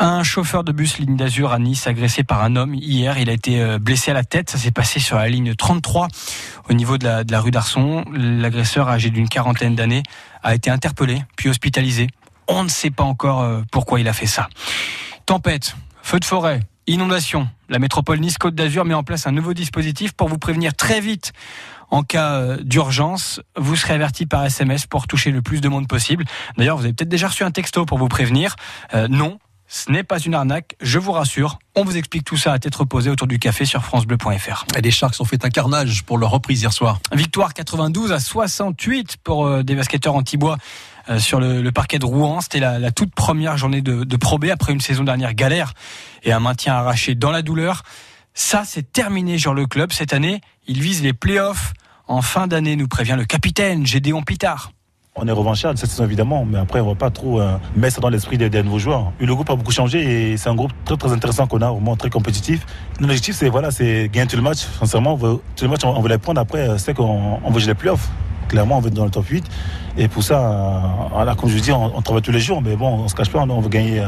Un chauffeur de bus ligne d'Azur à Nice agressé par un homme hier. Il a été euh, blessé à la tête. Ça s'est passé sur la ligne 33 au niveau de la, rue d'Arson. L'agresseur âgé d'une quarantaine d'années a été interpellé puis hospitalisé. On ne sait pas encore euh, pourquoi il a fait ça. Tempête, feu de forêt, inondation. La métropole Nice-Côte d'Azur met en place un nouveau dispositif pour vous prévenir très vite en cas euh, d'urgence. Vous serez averti par SMS pour toucher le plus de monde possible. D'ailleurs, vous avez peut-être déjà reçu un texto pour vous prévenir. Non, ce n'est pas une arnaque, je vous rassure. On vous explique tout ça à tête reposée autour du café sur francebleu.fr. Et les Sharks ont fait un carnage pour leur reprise hier soir. Victoire 92 à 68 pour euh, des basketteurs anti-bois euh, sur le, le parquet de Rouen. C'était la, la toute première journée de, de Pro B après une saison dernière galère et un maintien arraché dans la douleur. Ça, c'est terminé sur le club. Cette année, il vise les playoffs en fin d'année, nous prévient le capitaine Gédéon Pitard. On est revanchards cette saison évidemment, mais après on va pas trop euh, mettre ça dans l'esprit des, nouveaux joueurs. Le groupe a beaucoup changé et c'est un groupe très très intéressant qu'on a, vraiment très compétitif. Notre objectif c'est voilà, c'est gagner tout le match. Sincèrement, on veut, tout le match on, veut les prendre. Après, euh, c'est qu'on on veut jouer les playoffs. Clairement, on veut être dans le top 8. Et pour ça, euh, comme je vous dis, on, travaille tous les jours, mais bon, on se cache pas, on, on veut gagner euh,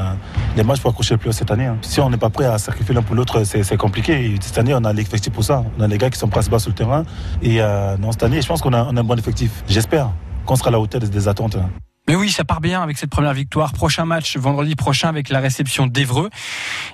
les matchs pour accrocher le playoff cette année. hein. Si on n'est pas prêt à sacrifier l'un pour l'autre, c'est compliqué. Et cette année, on a l'effectif pour ça. On a les gars qui sont prêts à se battre sur le terrain. Et euh, cette année, je pense qu'on a, on a un bon effectif. J'espère qu'on sera à la hauteur des, attentes. hein. Mais oui, ça part bien avec cette première victoire. Prochain match vendredi prochain avec la réception d'Evreux.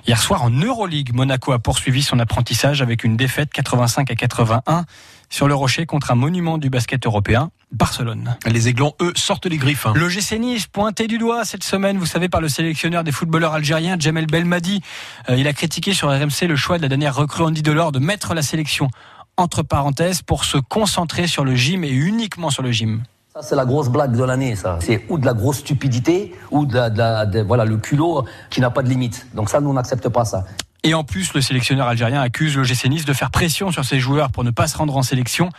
Hier soir en Euroleague, Monaco a poursuivi son apprentissage avec une défaite 85 à 81 sur le rocher contre un monument du basket européen, Barcelone. Les Aiglons, eux, sortent les griffes. hein. Le GC Nice pointé du doigt cette semaine, vous savez, par le sélectionneur des footballeurs algériens, Jamel Belmadi. Euh, il a critiqué sur RMC le choix de la dernière recrue Andy Delors de mettre la sélection entre parenthèses pour se concentrer sur le gym et uniquement sur le gym. Ça, c'est la grosse blague de l'année, ça. C'est ou de la grosse stupidité, ou de, la- de la- de- voilà, le culot qui n'a pas de limite. Donc ça, nous, on n'accepte pas ça. Et en plus, le sélectionneur algérien accuse le GC Nice de faire pression sur ses joueurs pour ne pas se rendre en sélection.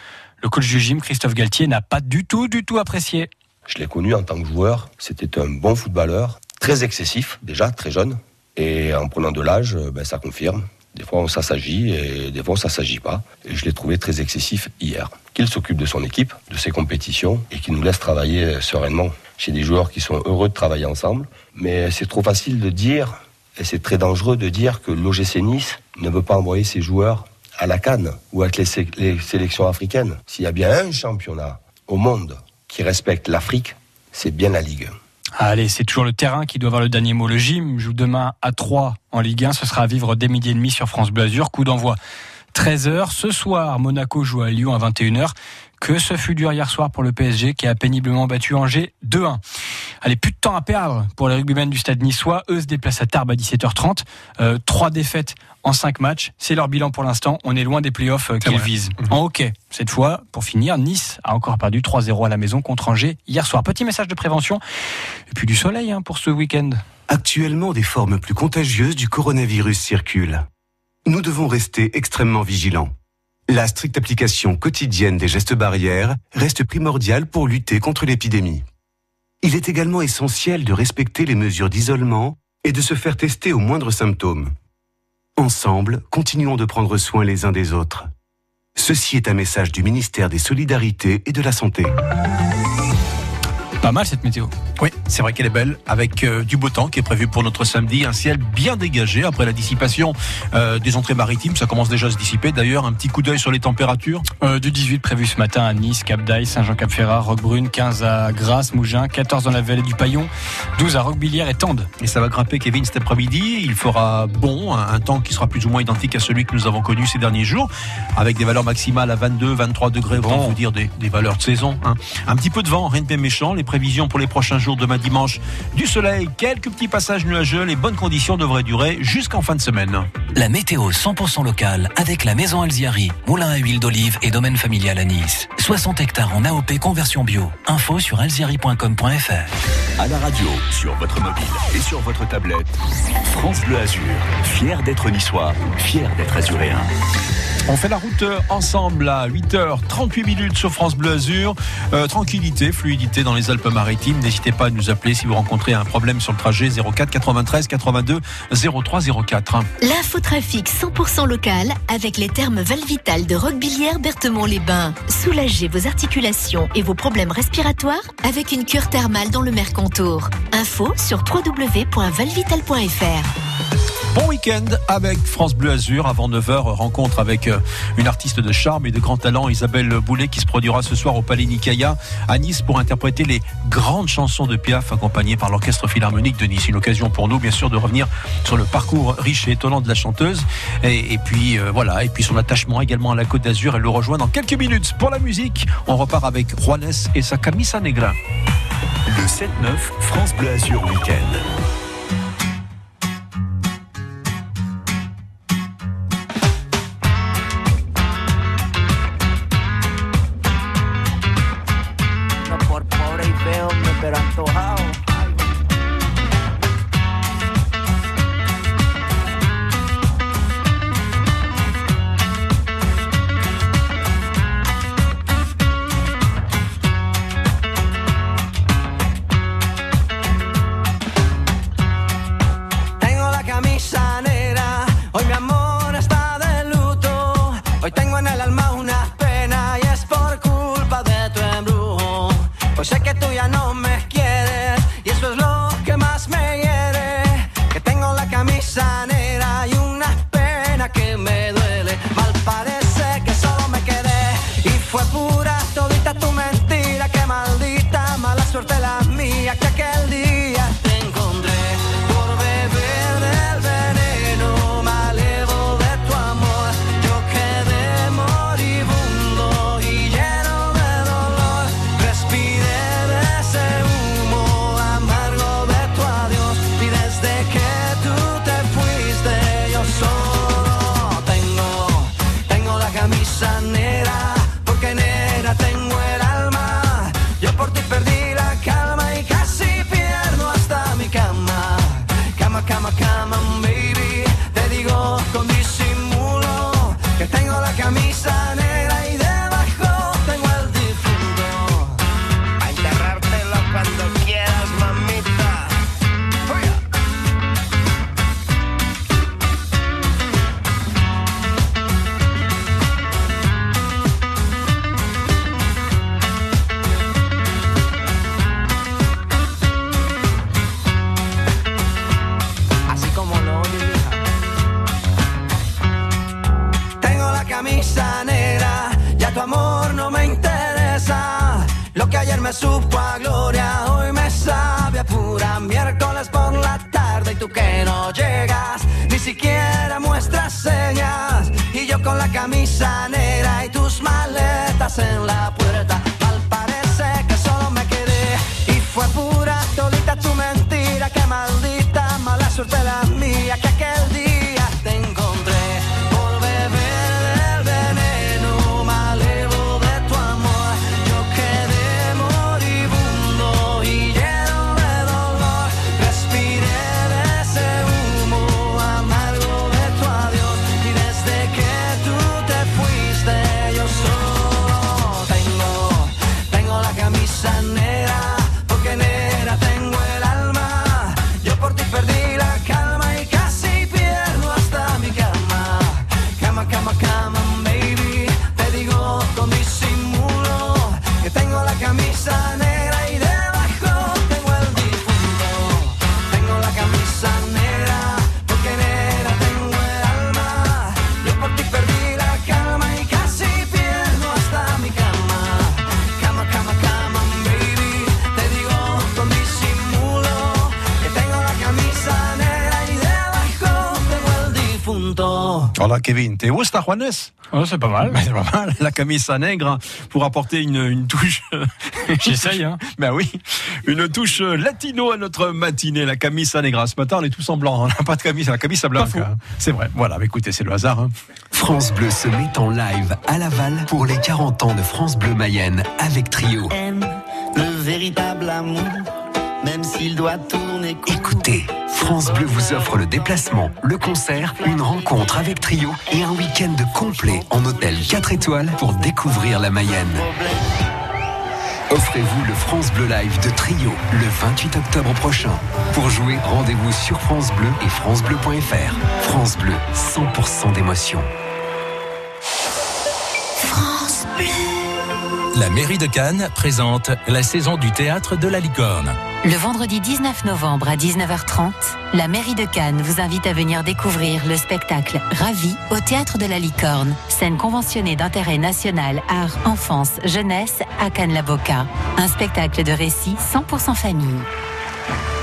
Le coach du gym, Christophe Galtier, n'a pas du tout, du tout apprécié. Je l'ai connu en tant que joueur. C'était un bon footballeur, très excessif, déjà, très jeune. Et en prenant de l'âge, ben, ça confirme. Des fois, ça s'agit et des fois, ça s'agit pas. Et je l'ai trouvé très excessif hier. Qu'il s'occupe de son équipe, de ses compétitions et qu'il nous laisse travailler sereinement. Chez des joueurs qui sont heureux de travailler ensemble. Mais c'est trop facile de dire, et c'est très dangereux de dire que l'OGC Nice ne veut pas envoyer ses joueurs à la Cannes ou avec les sélections africaines. S'il y a bien un championnat au monde qui respecte l'Afrique, c'est bien la Ligue. Allez, c'est toujours le terrain qui doit avoir le dernier mot. Le gym joue demain à 3 en Ligue 1. Ce sera à vivre dès midi et demi sur France Bleu Azur. Coup d'envoi 13h. Ce soir, Monaco joue à Lyon à 21h. Que ce fut dur hier soir pour le PSG qui a péniblement battu Angers 2-1. Allez, plus de temps à perdre pour les rugbymen du stade niçois. Eux se déplacent à Tarbes à 17h30. Euh, trois défaites en cinq matchs. C'est leur bilan pour l'instant. On est loin des playoffs euh, qu'ils visent. En hockey, cette fois, pour finir, Nice a encore perdu 3-0 à la maison contre Angers hier soir. Petit message de prévention. Et puis du soleil hein, pour ce week-end. Actuellement, des formes plus contagieuses du coronavirus circulent. Nous devons rester extrêmement vigilants. La stricte application quotidienne des gestes barrières reste primordiale pour lutter contre l'épidémie. Il est également essentiel de respecter les mesures d'isolement et de se faire tester aux moindres symptômes. Ensemble, continuons de prendre soin les uns des autres. Ceci est un message du ministère des Solidarités et de la Santé. Pas mal cette météo. Oui, c'est vrai qu'elle est belle, avec euh, du beau temps qui est prévu pour notre samedi, un ciel bien dégagé après la dissipation euh, des entrées maritimes. Ça commence déjà à se dissiper. D'ailleurs, un petit coup d'œil sur les températures. Euh, du 18 prévu ce matin à Nice, Cap d'Aille, Saint-Jean-Cap-Ferrat, Roquebrune, 15 à Grasse, Mougins, 14 dans la vallée du Paillon, 12 à Roquebillière et Tende. Et ça va grimper, Kevin, cet après-midi. Il fera bon, un, un temps qui sera plus ou moins identique à celui que nous avons connu ces derniers jours, avec des valeurs maximales à 22, 23 degrés, autant vous dire des, des valeurs de saison. hein. Un petit peu de vent, rien de bien méchant. Les prévisions pour les prochains jours, demain dimanche, du soleil, quelques petits passages nuageux. Les bonnes conditions devraient durer jusqu'en fin de semaine. La météo 100% locale avec la maison Alziari, moulin à huile d'olive et domaine familial à Nice. 60 hectares en AOP conversion bio. Info sur alziari.com.fr. À la radio, sur votre mobile et sur votre tablette, France Bleu Azur, fier d'être niçois, fier d'être azuréen. On fait la route euh, ensemble à 8h38 minutes sur France Bleu Azur. Euh, tranquillité, fluidité dans les Alpes-Maritimes. N'hésitez pas à nous appeler si vous rencontrez un problème sur le trajet 04 93 82 03 04. L'infotrafic 100% local avec les termes Valvital de Roquebillière Berthemont-les-Bains. Soulagez vos articulations et vos problèmes respiratoires avec une cure thermale dans le Mercontour. Info sur www.valvital.fr. Bon week-end avec France Bleu Azur. Avant 9h, rencontre avec euh, une artiste de charme et de grand talent, Isabelle Boulet, qui se produira ce soir au Palais Nicaïa à Nice pour interpréter les grandes chansons de Piaf accompagnées par l'Orchestre Philharmonique de Nice. Une occasion pour nous, bien sûr, de revenir sur le parcours riche et étonnant de la chanteuse. Et, et puis, euh, voilà. Et puis son attachement également à la Côte d'Azur. Elle le rejoint dans quelques minutes. Pour la musique, on repart avec Juanes et sa camisa negra. Le 7-9, France Bleu Azur Week-end. Kevin, ¿te gusta Juanes Oh, c'est pas mal. C'est pas mal. La camisa nègre pour apporter une, une touche. J'essaye, hein. Ben oui, une touche latino à notre matinée. La camisa negra. Ce matin, on est tous en blanc. On n'a pas de camisa, la camisa blanche. hein. C'est vrai. Voilà. Mais écoutez, c'est le hasard. hein. France Bleu se met en live à Laval pour les 40 ans de France Bleu Mayenne avec Trio. Le véritable amour, même s'il doit tourner court. Écoutez, France Bleu vous offre le déplacement, le concert, une rencontre avec Trio et un week-end complet en hôtel 4 étoiles pour découvrir la Mayenne. Offrez-vous le France Bleu Live de Trio le 28 octobre prochain. Pour jouer, rendez-vous sur France Bleu et francebleu.fr. France Bleu, 100% d'émotion. France Bleu. La mairie de Cannes présente la saison du théâtre de la licorne. Le vendredi 19 novembre à 19h30, la mairie de Cannes vous invite à venir découvrir le spectacle Ravi au théâtre de la Licorne, scène conventionnée d'intérêt national art, enfance, jeunesse à Cannes-la-Boca. Un spectacle de récit 100% famille.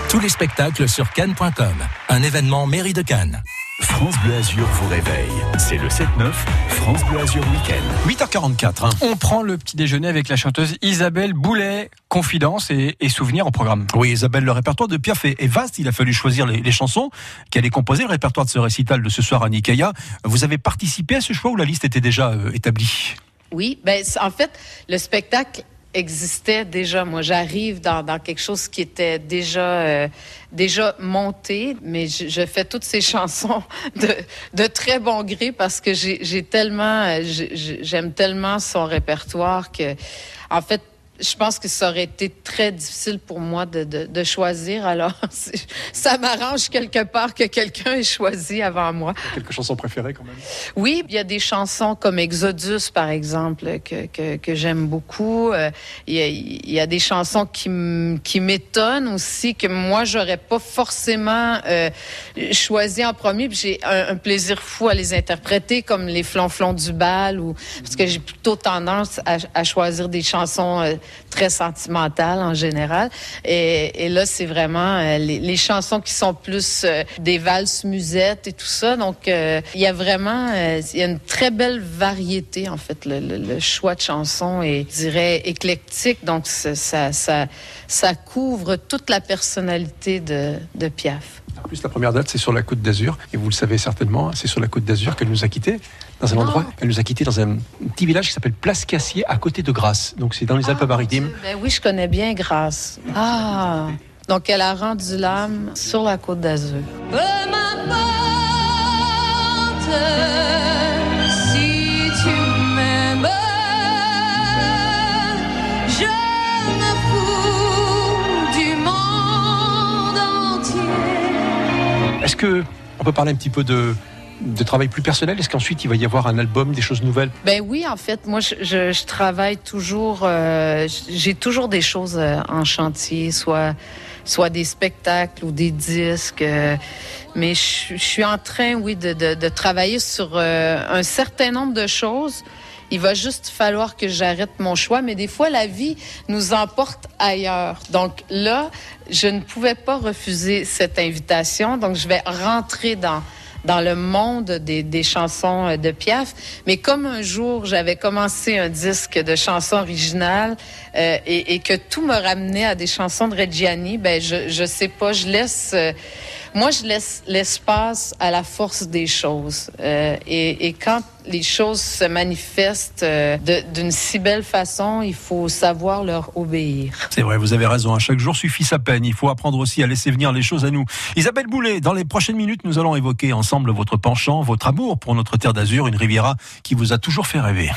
Tous les spectacles sur cannes.com. Un événement mairie de Cannes. France Bleu Azur vous réveille. C'est le 7-9, France Bleu Azur Week-end. 8h44. hein. On prend le petit déjeuner avec la chanteuse Isabelle Boulet, confidence et, et souvenirs au programme. Oui, Isabelle, le répertoire de Piaf est, est vaste. Il a fallu choisir les, les chansons qu'elle ait composées. Le répertoire de ce récital de ce soir à Nikaya. Vous avez participé à ce choix ou la liste était déjà euh, établie? Oui, ben en fait, le spectacle existait déjà. Moi, j'arrive dans, dans quelque chose qui était déjà euh, déjà monté, mais je, je fais toutes ces chansons de, de très bon gré parce que j'ai tellement, euh, j'ai- j'ai- j'aime tellement son répertoire que, en fait. Je pense que ça aurait été très difficile pour moi de, de, de choisir. Alors, ça m'arrange quelque part que quelqu'un ait choisi avant moi. Quelques chansons préférées quand même Oui, il y a des chansons comme Exodus, par exemple, que, que, que j'aime beaucoup. Euh, Il y, a, il y a des chansons qui, m'étonnent aussi, que moi, j'aurais pas forcément euh, choisi en premier. J'ai un, un plaisir fou à les interpréter, comme les flonflons du bal, ou, parce que j'ai plutôt tendance à, à choisir des chansons euh, très sentimentales en général. Et, là, c'est vraiment euh, les, chansons qui sont plus euh, des valses musettes et tout ça. Donc, euh, il y a vraiment il y a une très belle variété, en fait. Le, choix de chansons est, je dirais, éclectique. Donc, ça, ça couvre toute la personnalité de, de Piaf. En plus, la première date, c'est sur la côte d'Azur. Et vous le savez certainement, c'est sur la côte d'Azur qu'elle nous a quittés. Dans un endroit, elle nous a quittés dans un petit village qui s'appelle Place Cassier, à côté de Grasse. Donc, c'est dans les Alpes-Maritimes. Ben oui, je connais bien Grâce. Ah! Donc, elle a rendu l'âme sur la côte d'Azur. Peu m'importe si tu m'aimes, je me fous du monde entier. Est-ce que on peut parler un petit peu de, de travail plus personnel? Est-ce qu'ensuite, il va y avoir un album, des choses nouvelles? Ben oui, en fait, moi, je, travaille toujours. euh, j'ai toujours des choses euh, en chantier, soit soit des spectacles ou des disques. euh, mais je, suis en train, oui, de, travailler sur un certain nombre de choses. Il va juste falloir que j'arrête mon choix, mais des fois, la vie nous emporte ailleurs. Donc là, je ne pouvais pas refuser cette invitation, donc je vais rentrer dans dans le monde des, des chansons euh, de Piaf. Mais comme un jour, j'avais commencé un disque de chansons originales euh, et, et que tout me ramenait à des chansons de Reggiani, ben je, je sais pas, je laisse... euh, moi, je laisse l'espace à la force des choses. Euh, et, quand les choses se manifestent euh, d'une si belle façon, il faut savoir leur obéir. C'est vrai, vous avez raison. À chaque jour suffit sa peine. Il faut apprendre aussi à laisser venir les choses à nous. Isabelle Boulet, dans les prochaines minutes, nous allons évoquer ensemble votre penchant, votre amour pour notre terre d'Azur, une Riviera qui vous a toujours fait rêver.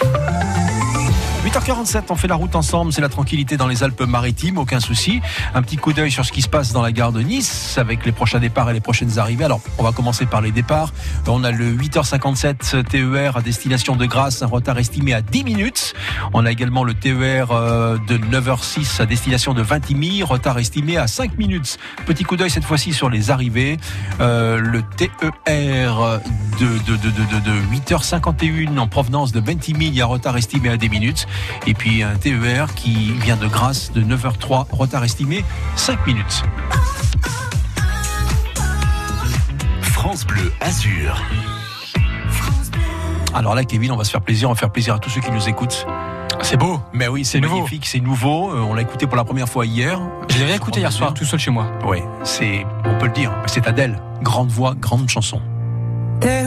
8h47, on fait la route ensemble, c'est la tranquillité dans les Alpes-Maritimes, aucun souci. Un petit coup d'œil sur ce qui se passe dans la gare de Nice avec les prochains départs et les prochaines arrivées. Alors, on va commencer par les départs. On a le 8h57 TER à destination de Grasse, un retard estimé à 10 minutes. On a également le TER euh, de 9h06 à destination de Vintimille, retard estimé à 5 minutes. Petit coup d'œil cette fois-ci sur les arrivées. Euh, le TER de, de, de, de, de, de 8h51 en provenance de Ventimille, il y a retard estimé à 10 minutes. Et puis un TER qui vient de Grasse de 9h03, retard estimé 5 minutes. France Bleu Azur. Alors là, Kevin, on va se faire plaisir, on va faire plaisir à tous ceux qui nous écoutent. C'est beau. Mais oui, c'est nouveau. magnifique, c'est nouveau. Euh, on l'a écouté pour la première fois hier. Je l'avais écouté hier soir tout seul chez moi. Oui, c'est, on peut le dire, c'est Adèle. Grande voix, grande chanson. There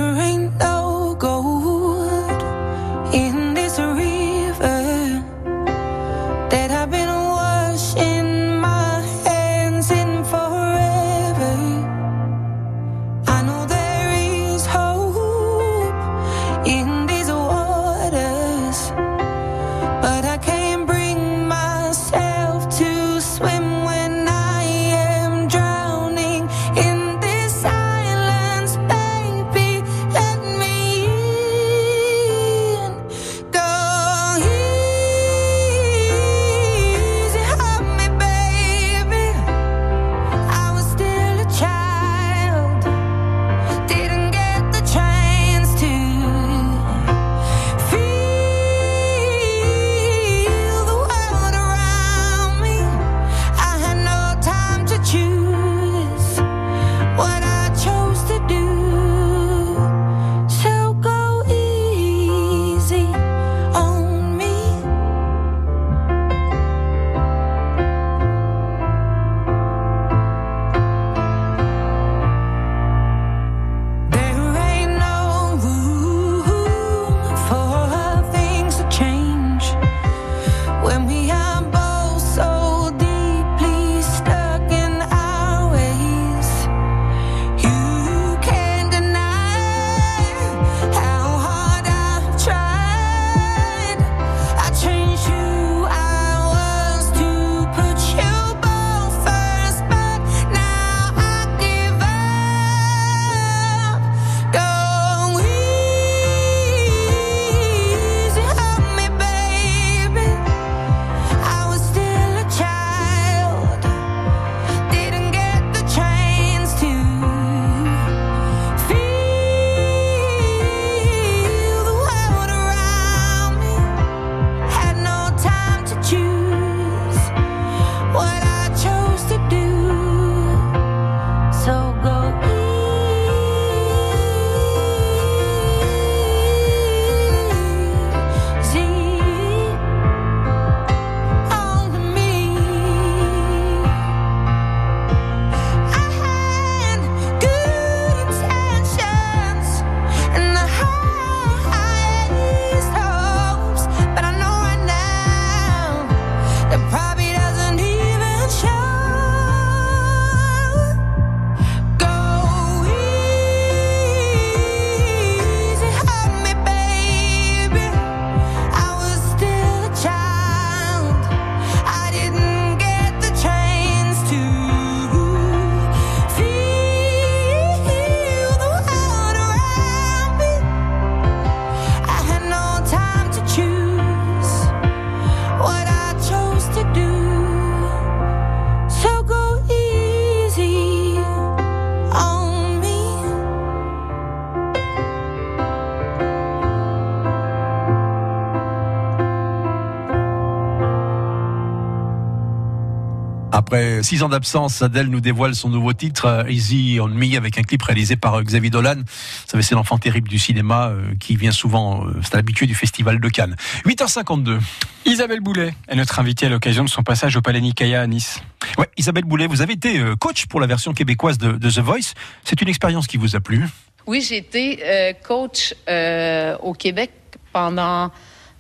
six ans d'absence, Adèle nous dévoile son nouveau titre, euh, Easy on Me, avec un clip réalisé par euh, Xavier Dolan. Vous savez, c'est l'enfant terrible du cinéma euh, qui vient souvent, euh, c'est l'habitué du festival de Cannes. 8h52. Isabelle Boulet est notre invitée à l'occasion de son passage au Palais Nicaïa à Nice. Ouais, Isabelle Boulet, vous avez été euh, coach pour la version québécoise de, de The Voice. C'est une expérience qui vous a plu Oui, j'ai été euh, coach euh, au Québec pendant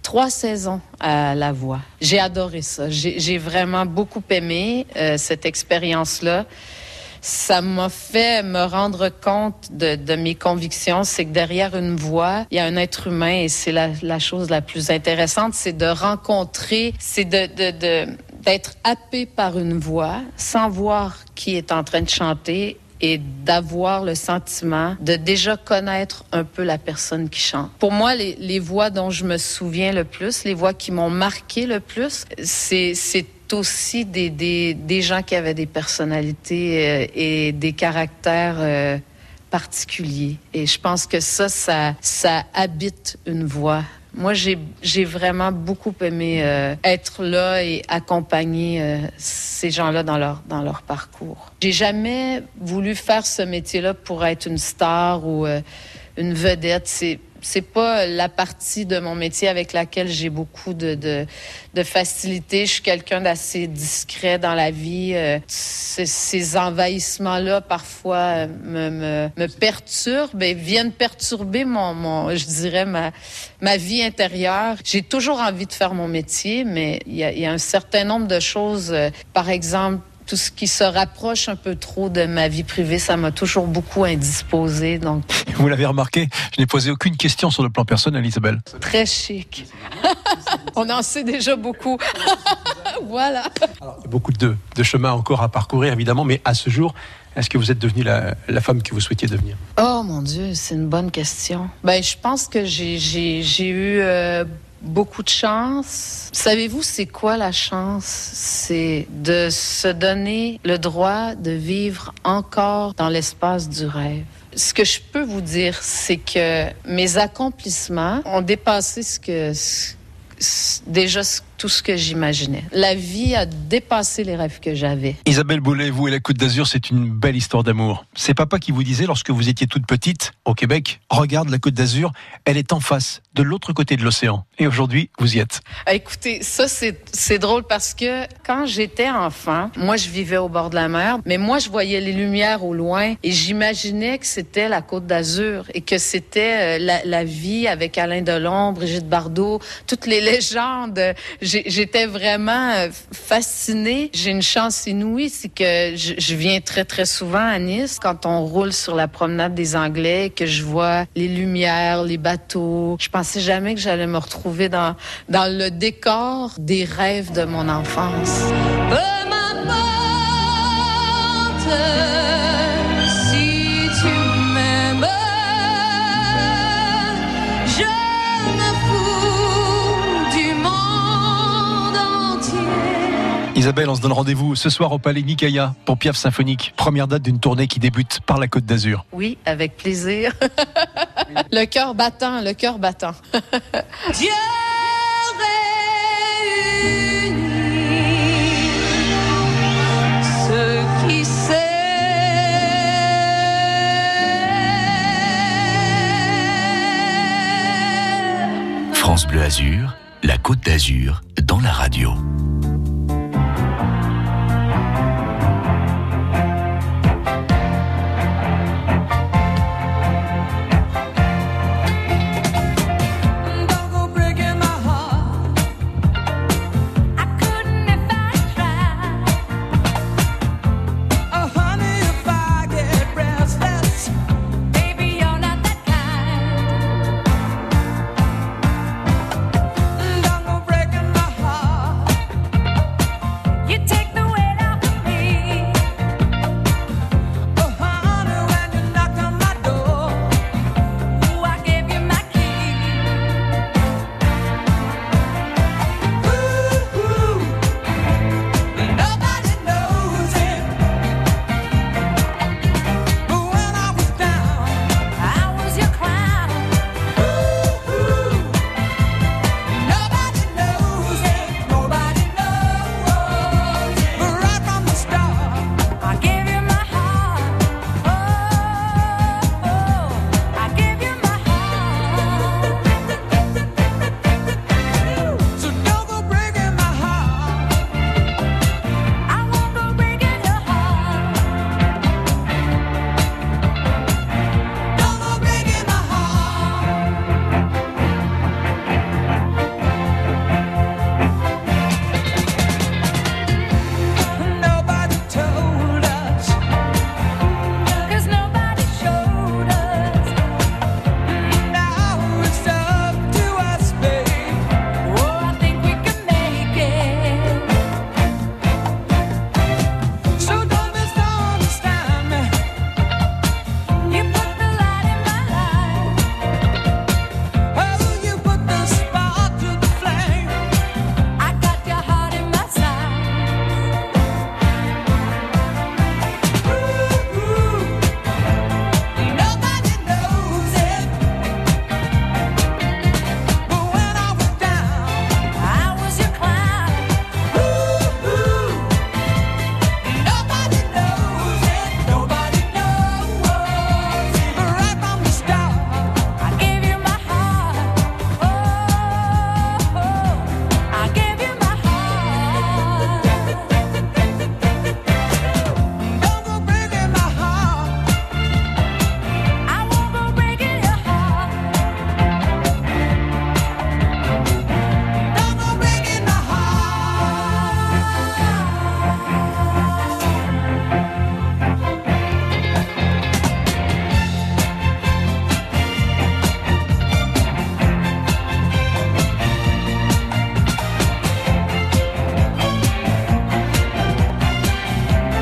trois saisons à La Voix. J'ai adoré ça. J'ai vraiment beaucoup aimé euh, cette expérience-là. Ça m'a fait me rendre compte de, mes convictions. C'est que derrière une voix, il y a un être humain et c'est la, chose la plus intéressante, c'est de rencontrer, c'est d'être happé par une voix sans voir qui est en train de chanter et d'avoir le sentiment de déjà connaître un peu la personne qui chante. Pour moi, les, les voix dont je me souviens le plus, les voix qui m'ont marqué le plus, c'est, aussi des, des, des gens qui avaient des personnalités euh, et des caractères euh, particuliers. Et je pense que ça, ça, ça habite une voix. Moi, j'ai vraiment beaucoup aimé euh, être là et accompagner euh, ces gens-là dans leur, parcours. J'ai jamais voulu faire ce métier-là pour être une star ou euh, une vedette. C'est pas la partie de mon métier avec laquelle j'ai beaucoup de, de, de facilité. Je suis quelqu'un d'assez discret dans la vie. Euh, ces, envahissements-là, parfois, euh, me, me, me perturbent et viennent perturber mon, mon je dirais, ma, ma vie intérieure. J'ai toujours envie de faire mon métier, mais il y a, y a un certain nombre de choses. euh, par exemple, tout ce qui se rapproche un peu trop de ma vie privée, ça m'a toujours beaucoup indisposée. Donc, Vous l'avez remarqué, je n'ai posé aucune question sur le plan personnel, Isabelle. très chic. On en sait déjà beaucoup. voilà. Il y a beaucoup de, de chemin encore à parcourir, évidemment, mais à ce jour, est-ce que vous êtes devenue la, la femme que vous souhaitiez devenir? Oh mon Dieu, c'est une bonne question. Ben, je pense que j'ai eu euh, beaucoup de chance. Savez-vous, c'est quoi la chance? C'est de se donner le droit de vivre encore dans l'espace du rêve. Ce que je peux vous dire, c'est que mes accomplissements ont dépassé ce que, déjà tout ce que j'imaginais. La vie a dépassé les rêves que j'avais. Isabelle Boulet, vous et la Côte d'Azur, c'est une belle histoire d'amour. C'est papa qui vous disait, lorsque vous étiez toute petite, au Québec, regarde la Côte d'Azur, elle est en face, de l'autre côté de l'océan. Et aujourd'hui, vous y êtes. Ah, Écoutez, ça, c'est c'est drôle parce que quand j'étais enfant, moi, je vivais au bord de la mer, mais moi, je voyais les lumières au loin et j'imaginais que c'était la Côte d'Azur et que c'était euh, la, la vie avec Alain Delon, Brigitte Bardot, toutes les légendes. J'étais vraiment euh, fascinée. J'ai une chance inouïe, c'est que je, viens très, très souvent à Nice quand on roule sur la promenade des Anglais, que je vois les lumières, les bateaux. Je pensais jamais que j'allais me retrouver dans, dans le décor des rêves de mon enfance. Isabelle, on se donne rendez-vous ce soir au Palais Nicaïa pour Piaf Symphonique. Première date d'une tournée qui débute par la Côte d'Azur. Oui, avec plaisir. le cœur battant, le cœur battant. Dieu. France Bleu Azur, la Côte d'Azur, dans la radio.